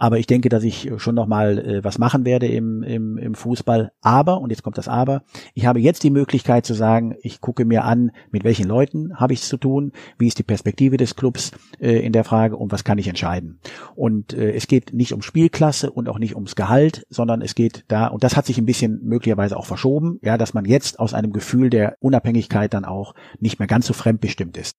S1: Aber ich denke, dass ich schon noch mal äh, was machen werde im, im, im Fußball. Aber, und jetzt kommt das Aber, ich habe jetzt die Möglichkeit zu sagen, ich gucke mir an, mit welchen Leuten habe ich es zu tun, wie ist die Perspektive des Clubs äh, in der Frage und was kann ich entscheiden. Und äh, es geht nicht um Spielklasse und auch nicht ums Gehalt, sondern es geht da, und das hat sich ein bisschen möglicherweise auch verschoben, ja, dass man jetzt aus einem Gefühl der Unabhängigkeit dann auch nicht mehr ganz so fremdbestimmt ist.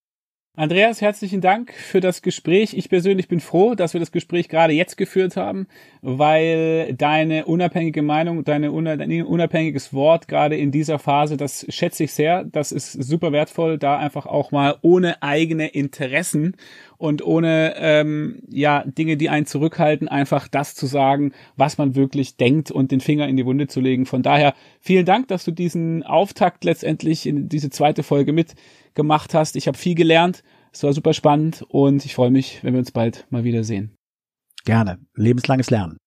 S2: Andreas, herzlichen Dank für das Gespräch. Ich persönlich bin froh, dass wir das Gespräch gerade jetzt geführt haben, weil deine unabhängige Meinung, deine dein unabhängiges Wort gerade in dieser Phase, das schätze ich sehr. Das ist super wertvoll, da einfach auch mal ohne eigene Interessen und ohne ähm, ja Dinge, die einen zurückhalten, einfach das zu sagen, was man wirklich denkt und den Finger in die Wunde zu legen. Von daher vielen Dank, dass du diesen Auftakt letztendlich in diese zweite Folge mitgemacht hast. Ich habe viel gelernt. Es war super spannend und ich freue mich, wenn wir uns bald mal wiedersehen.
S1: Gerne. Lebenslanges Lernen.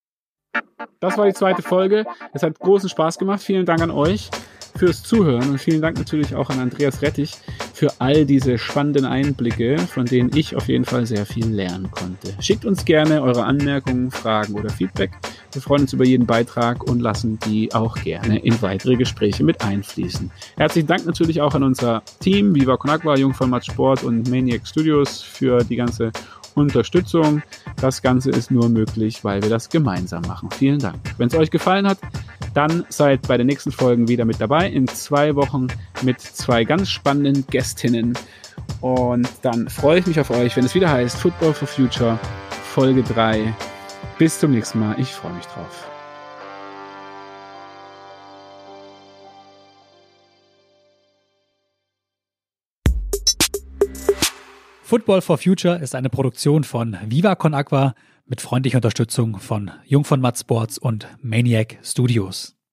S2: Das war die zweite Folge. Es hat großen Spaß gemacht. Vielen Dank an euch fürs Zuhören und vielen Dank natürlich auch an Andreas Rettich für all diese spannenden Einblicke, von denen ich auf jeden Fall sehr viel lernen konnte. Schickt uns gerne eure Anmerkungen, Fragen oder Feedback. Wir freuen uns über jeden Beitrag und lassen die auch gerne in weitere Gespräche mit einfließen. Herzlichen Dank natürlich auch an unser Team, Viva Con Agua, Jungformat Sport und Maniac Studios für die ganze Unterstützung. Das Ganze ist nur möglich, weil wir das gemeinsam machen. Vielen Dank. Wenn es euch gefallen hat, dann seid bei den nächsten Folgen wieder mit dabei. In zwei Wochen mit zwei ganz spannenden Gästinnen. Und dann freue ich mich auf euch, wenn es wieder heißt Football for Future Folge 3. Bis zum nächsten Mal. Ich freue mich drauf.
S3: Football for Future ist eine Produktion von Viva Con Aqua mit freundlicher Unterstützung von Jung von Matt Sports und Maniac Studios.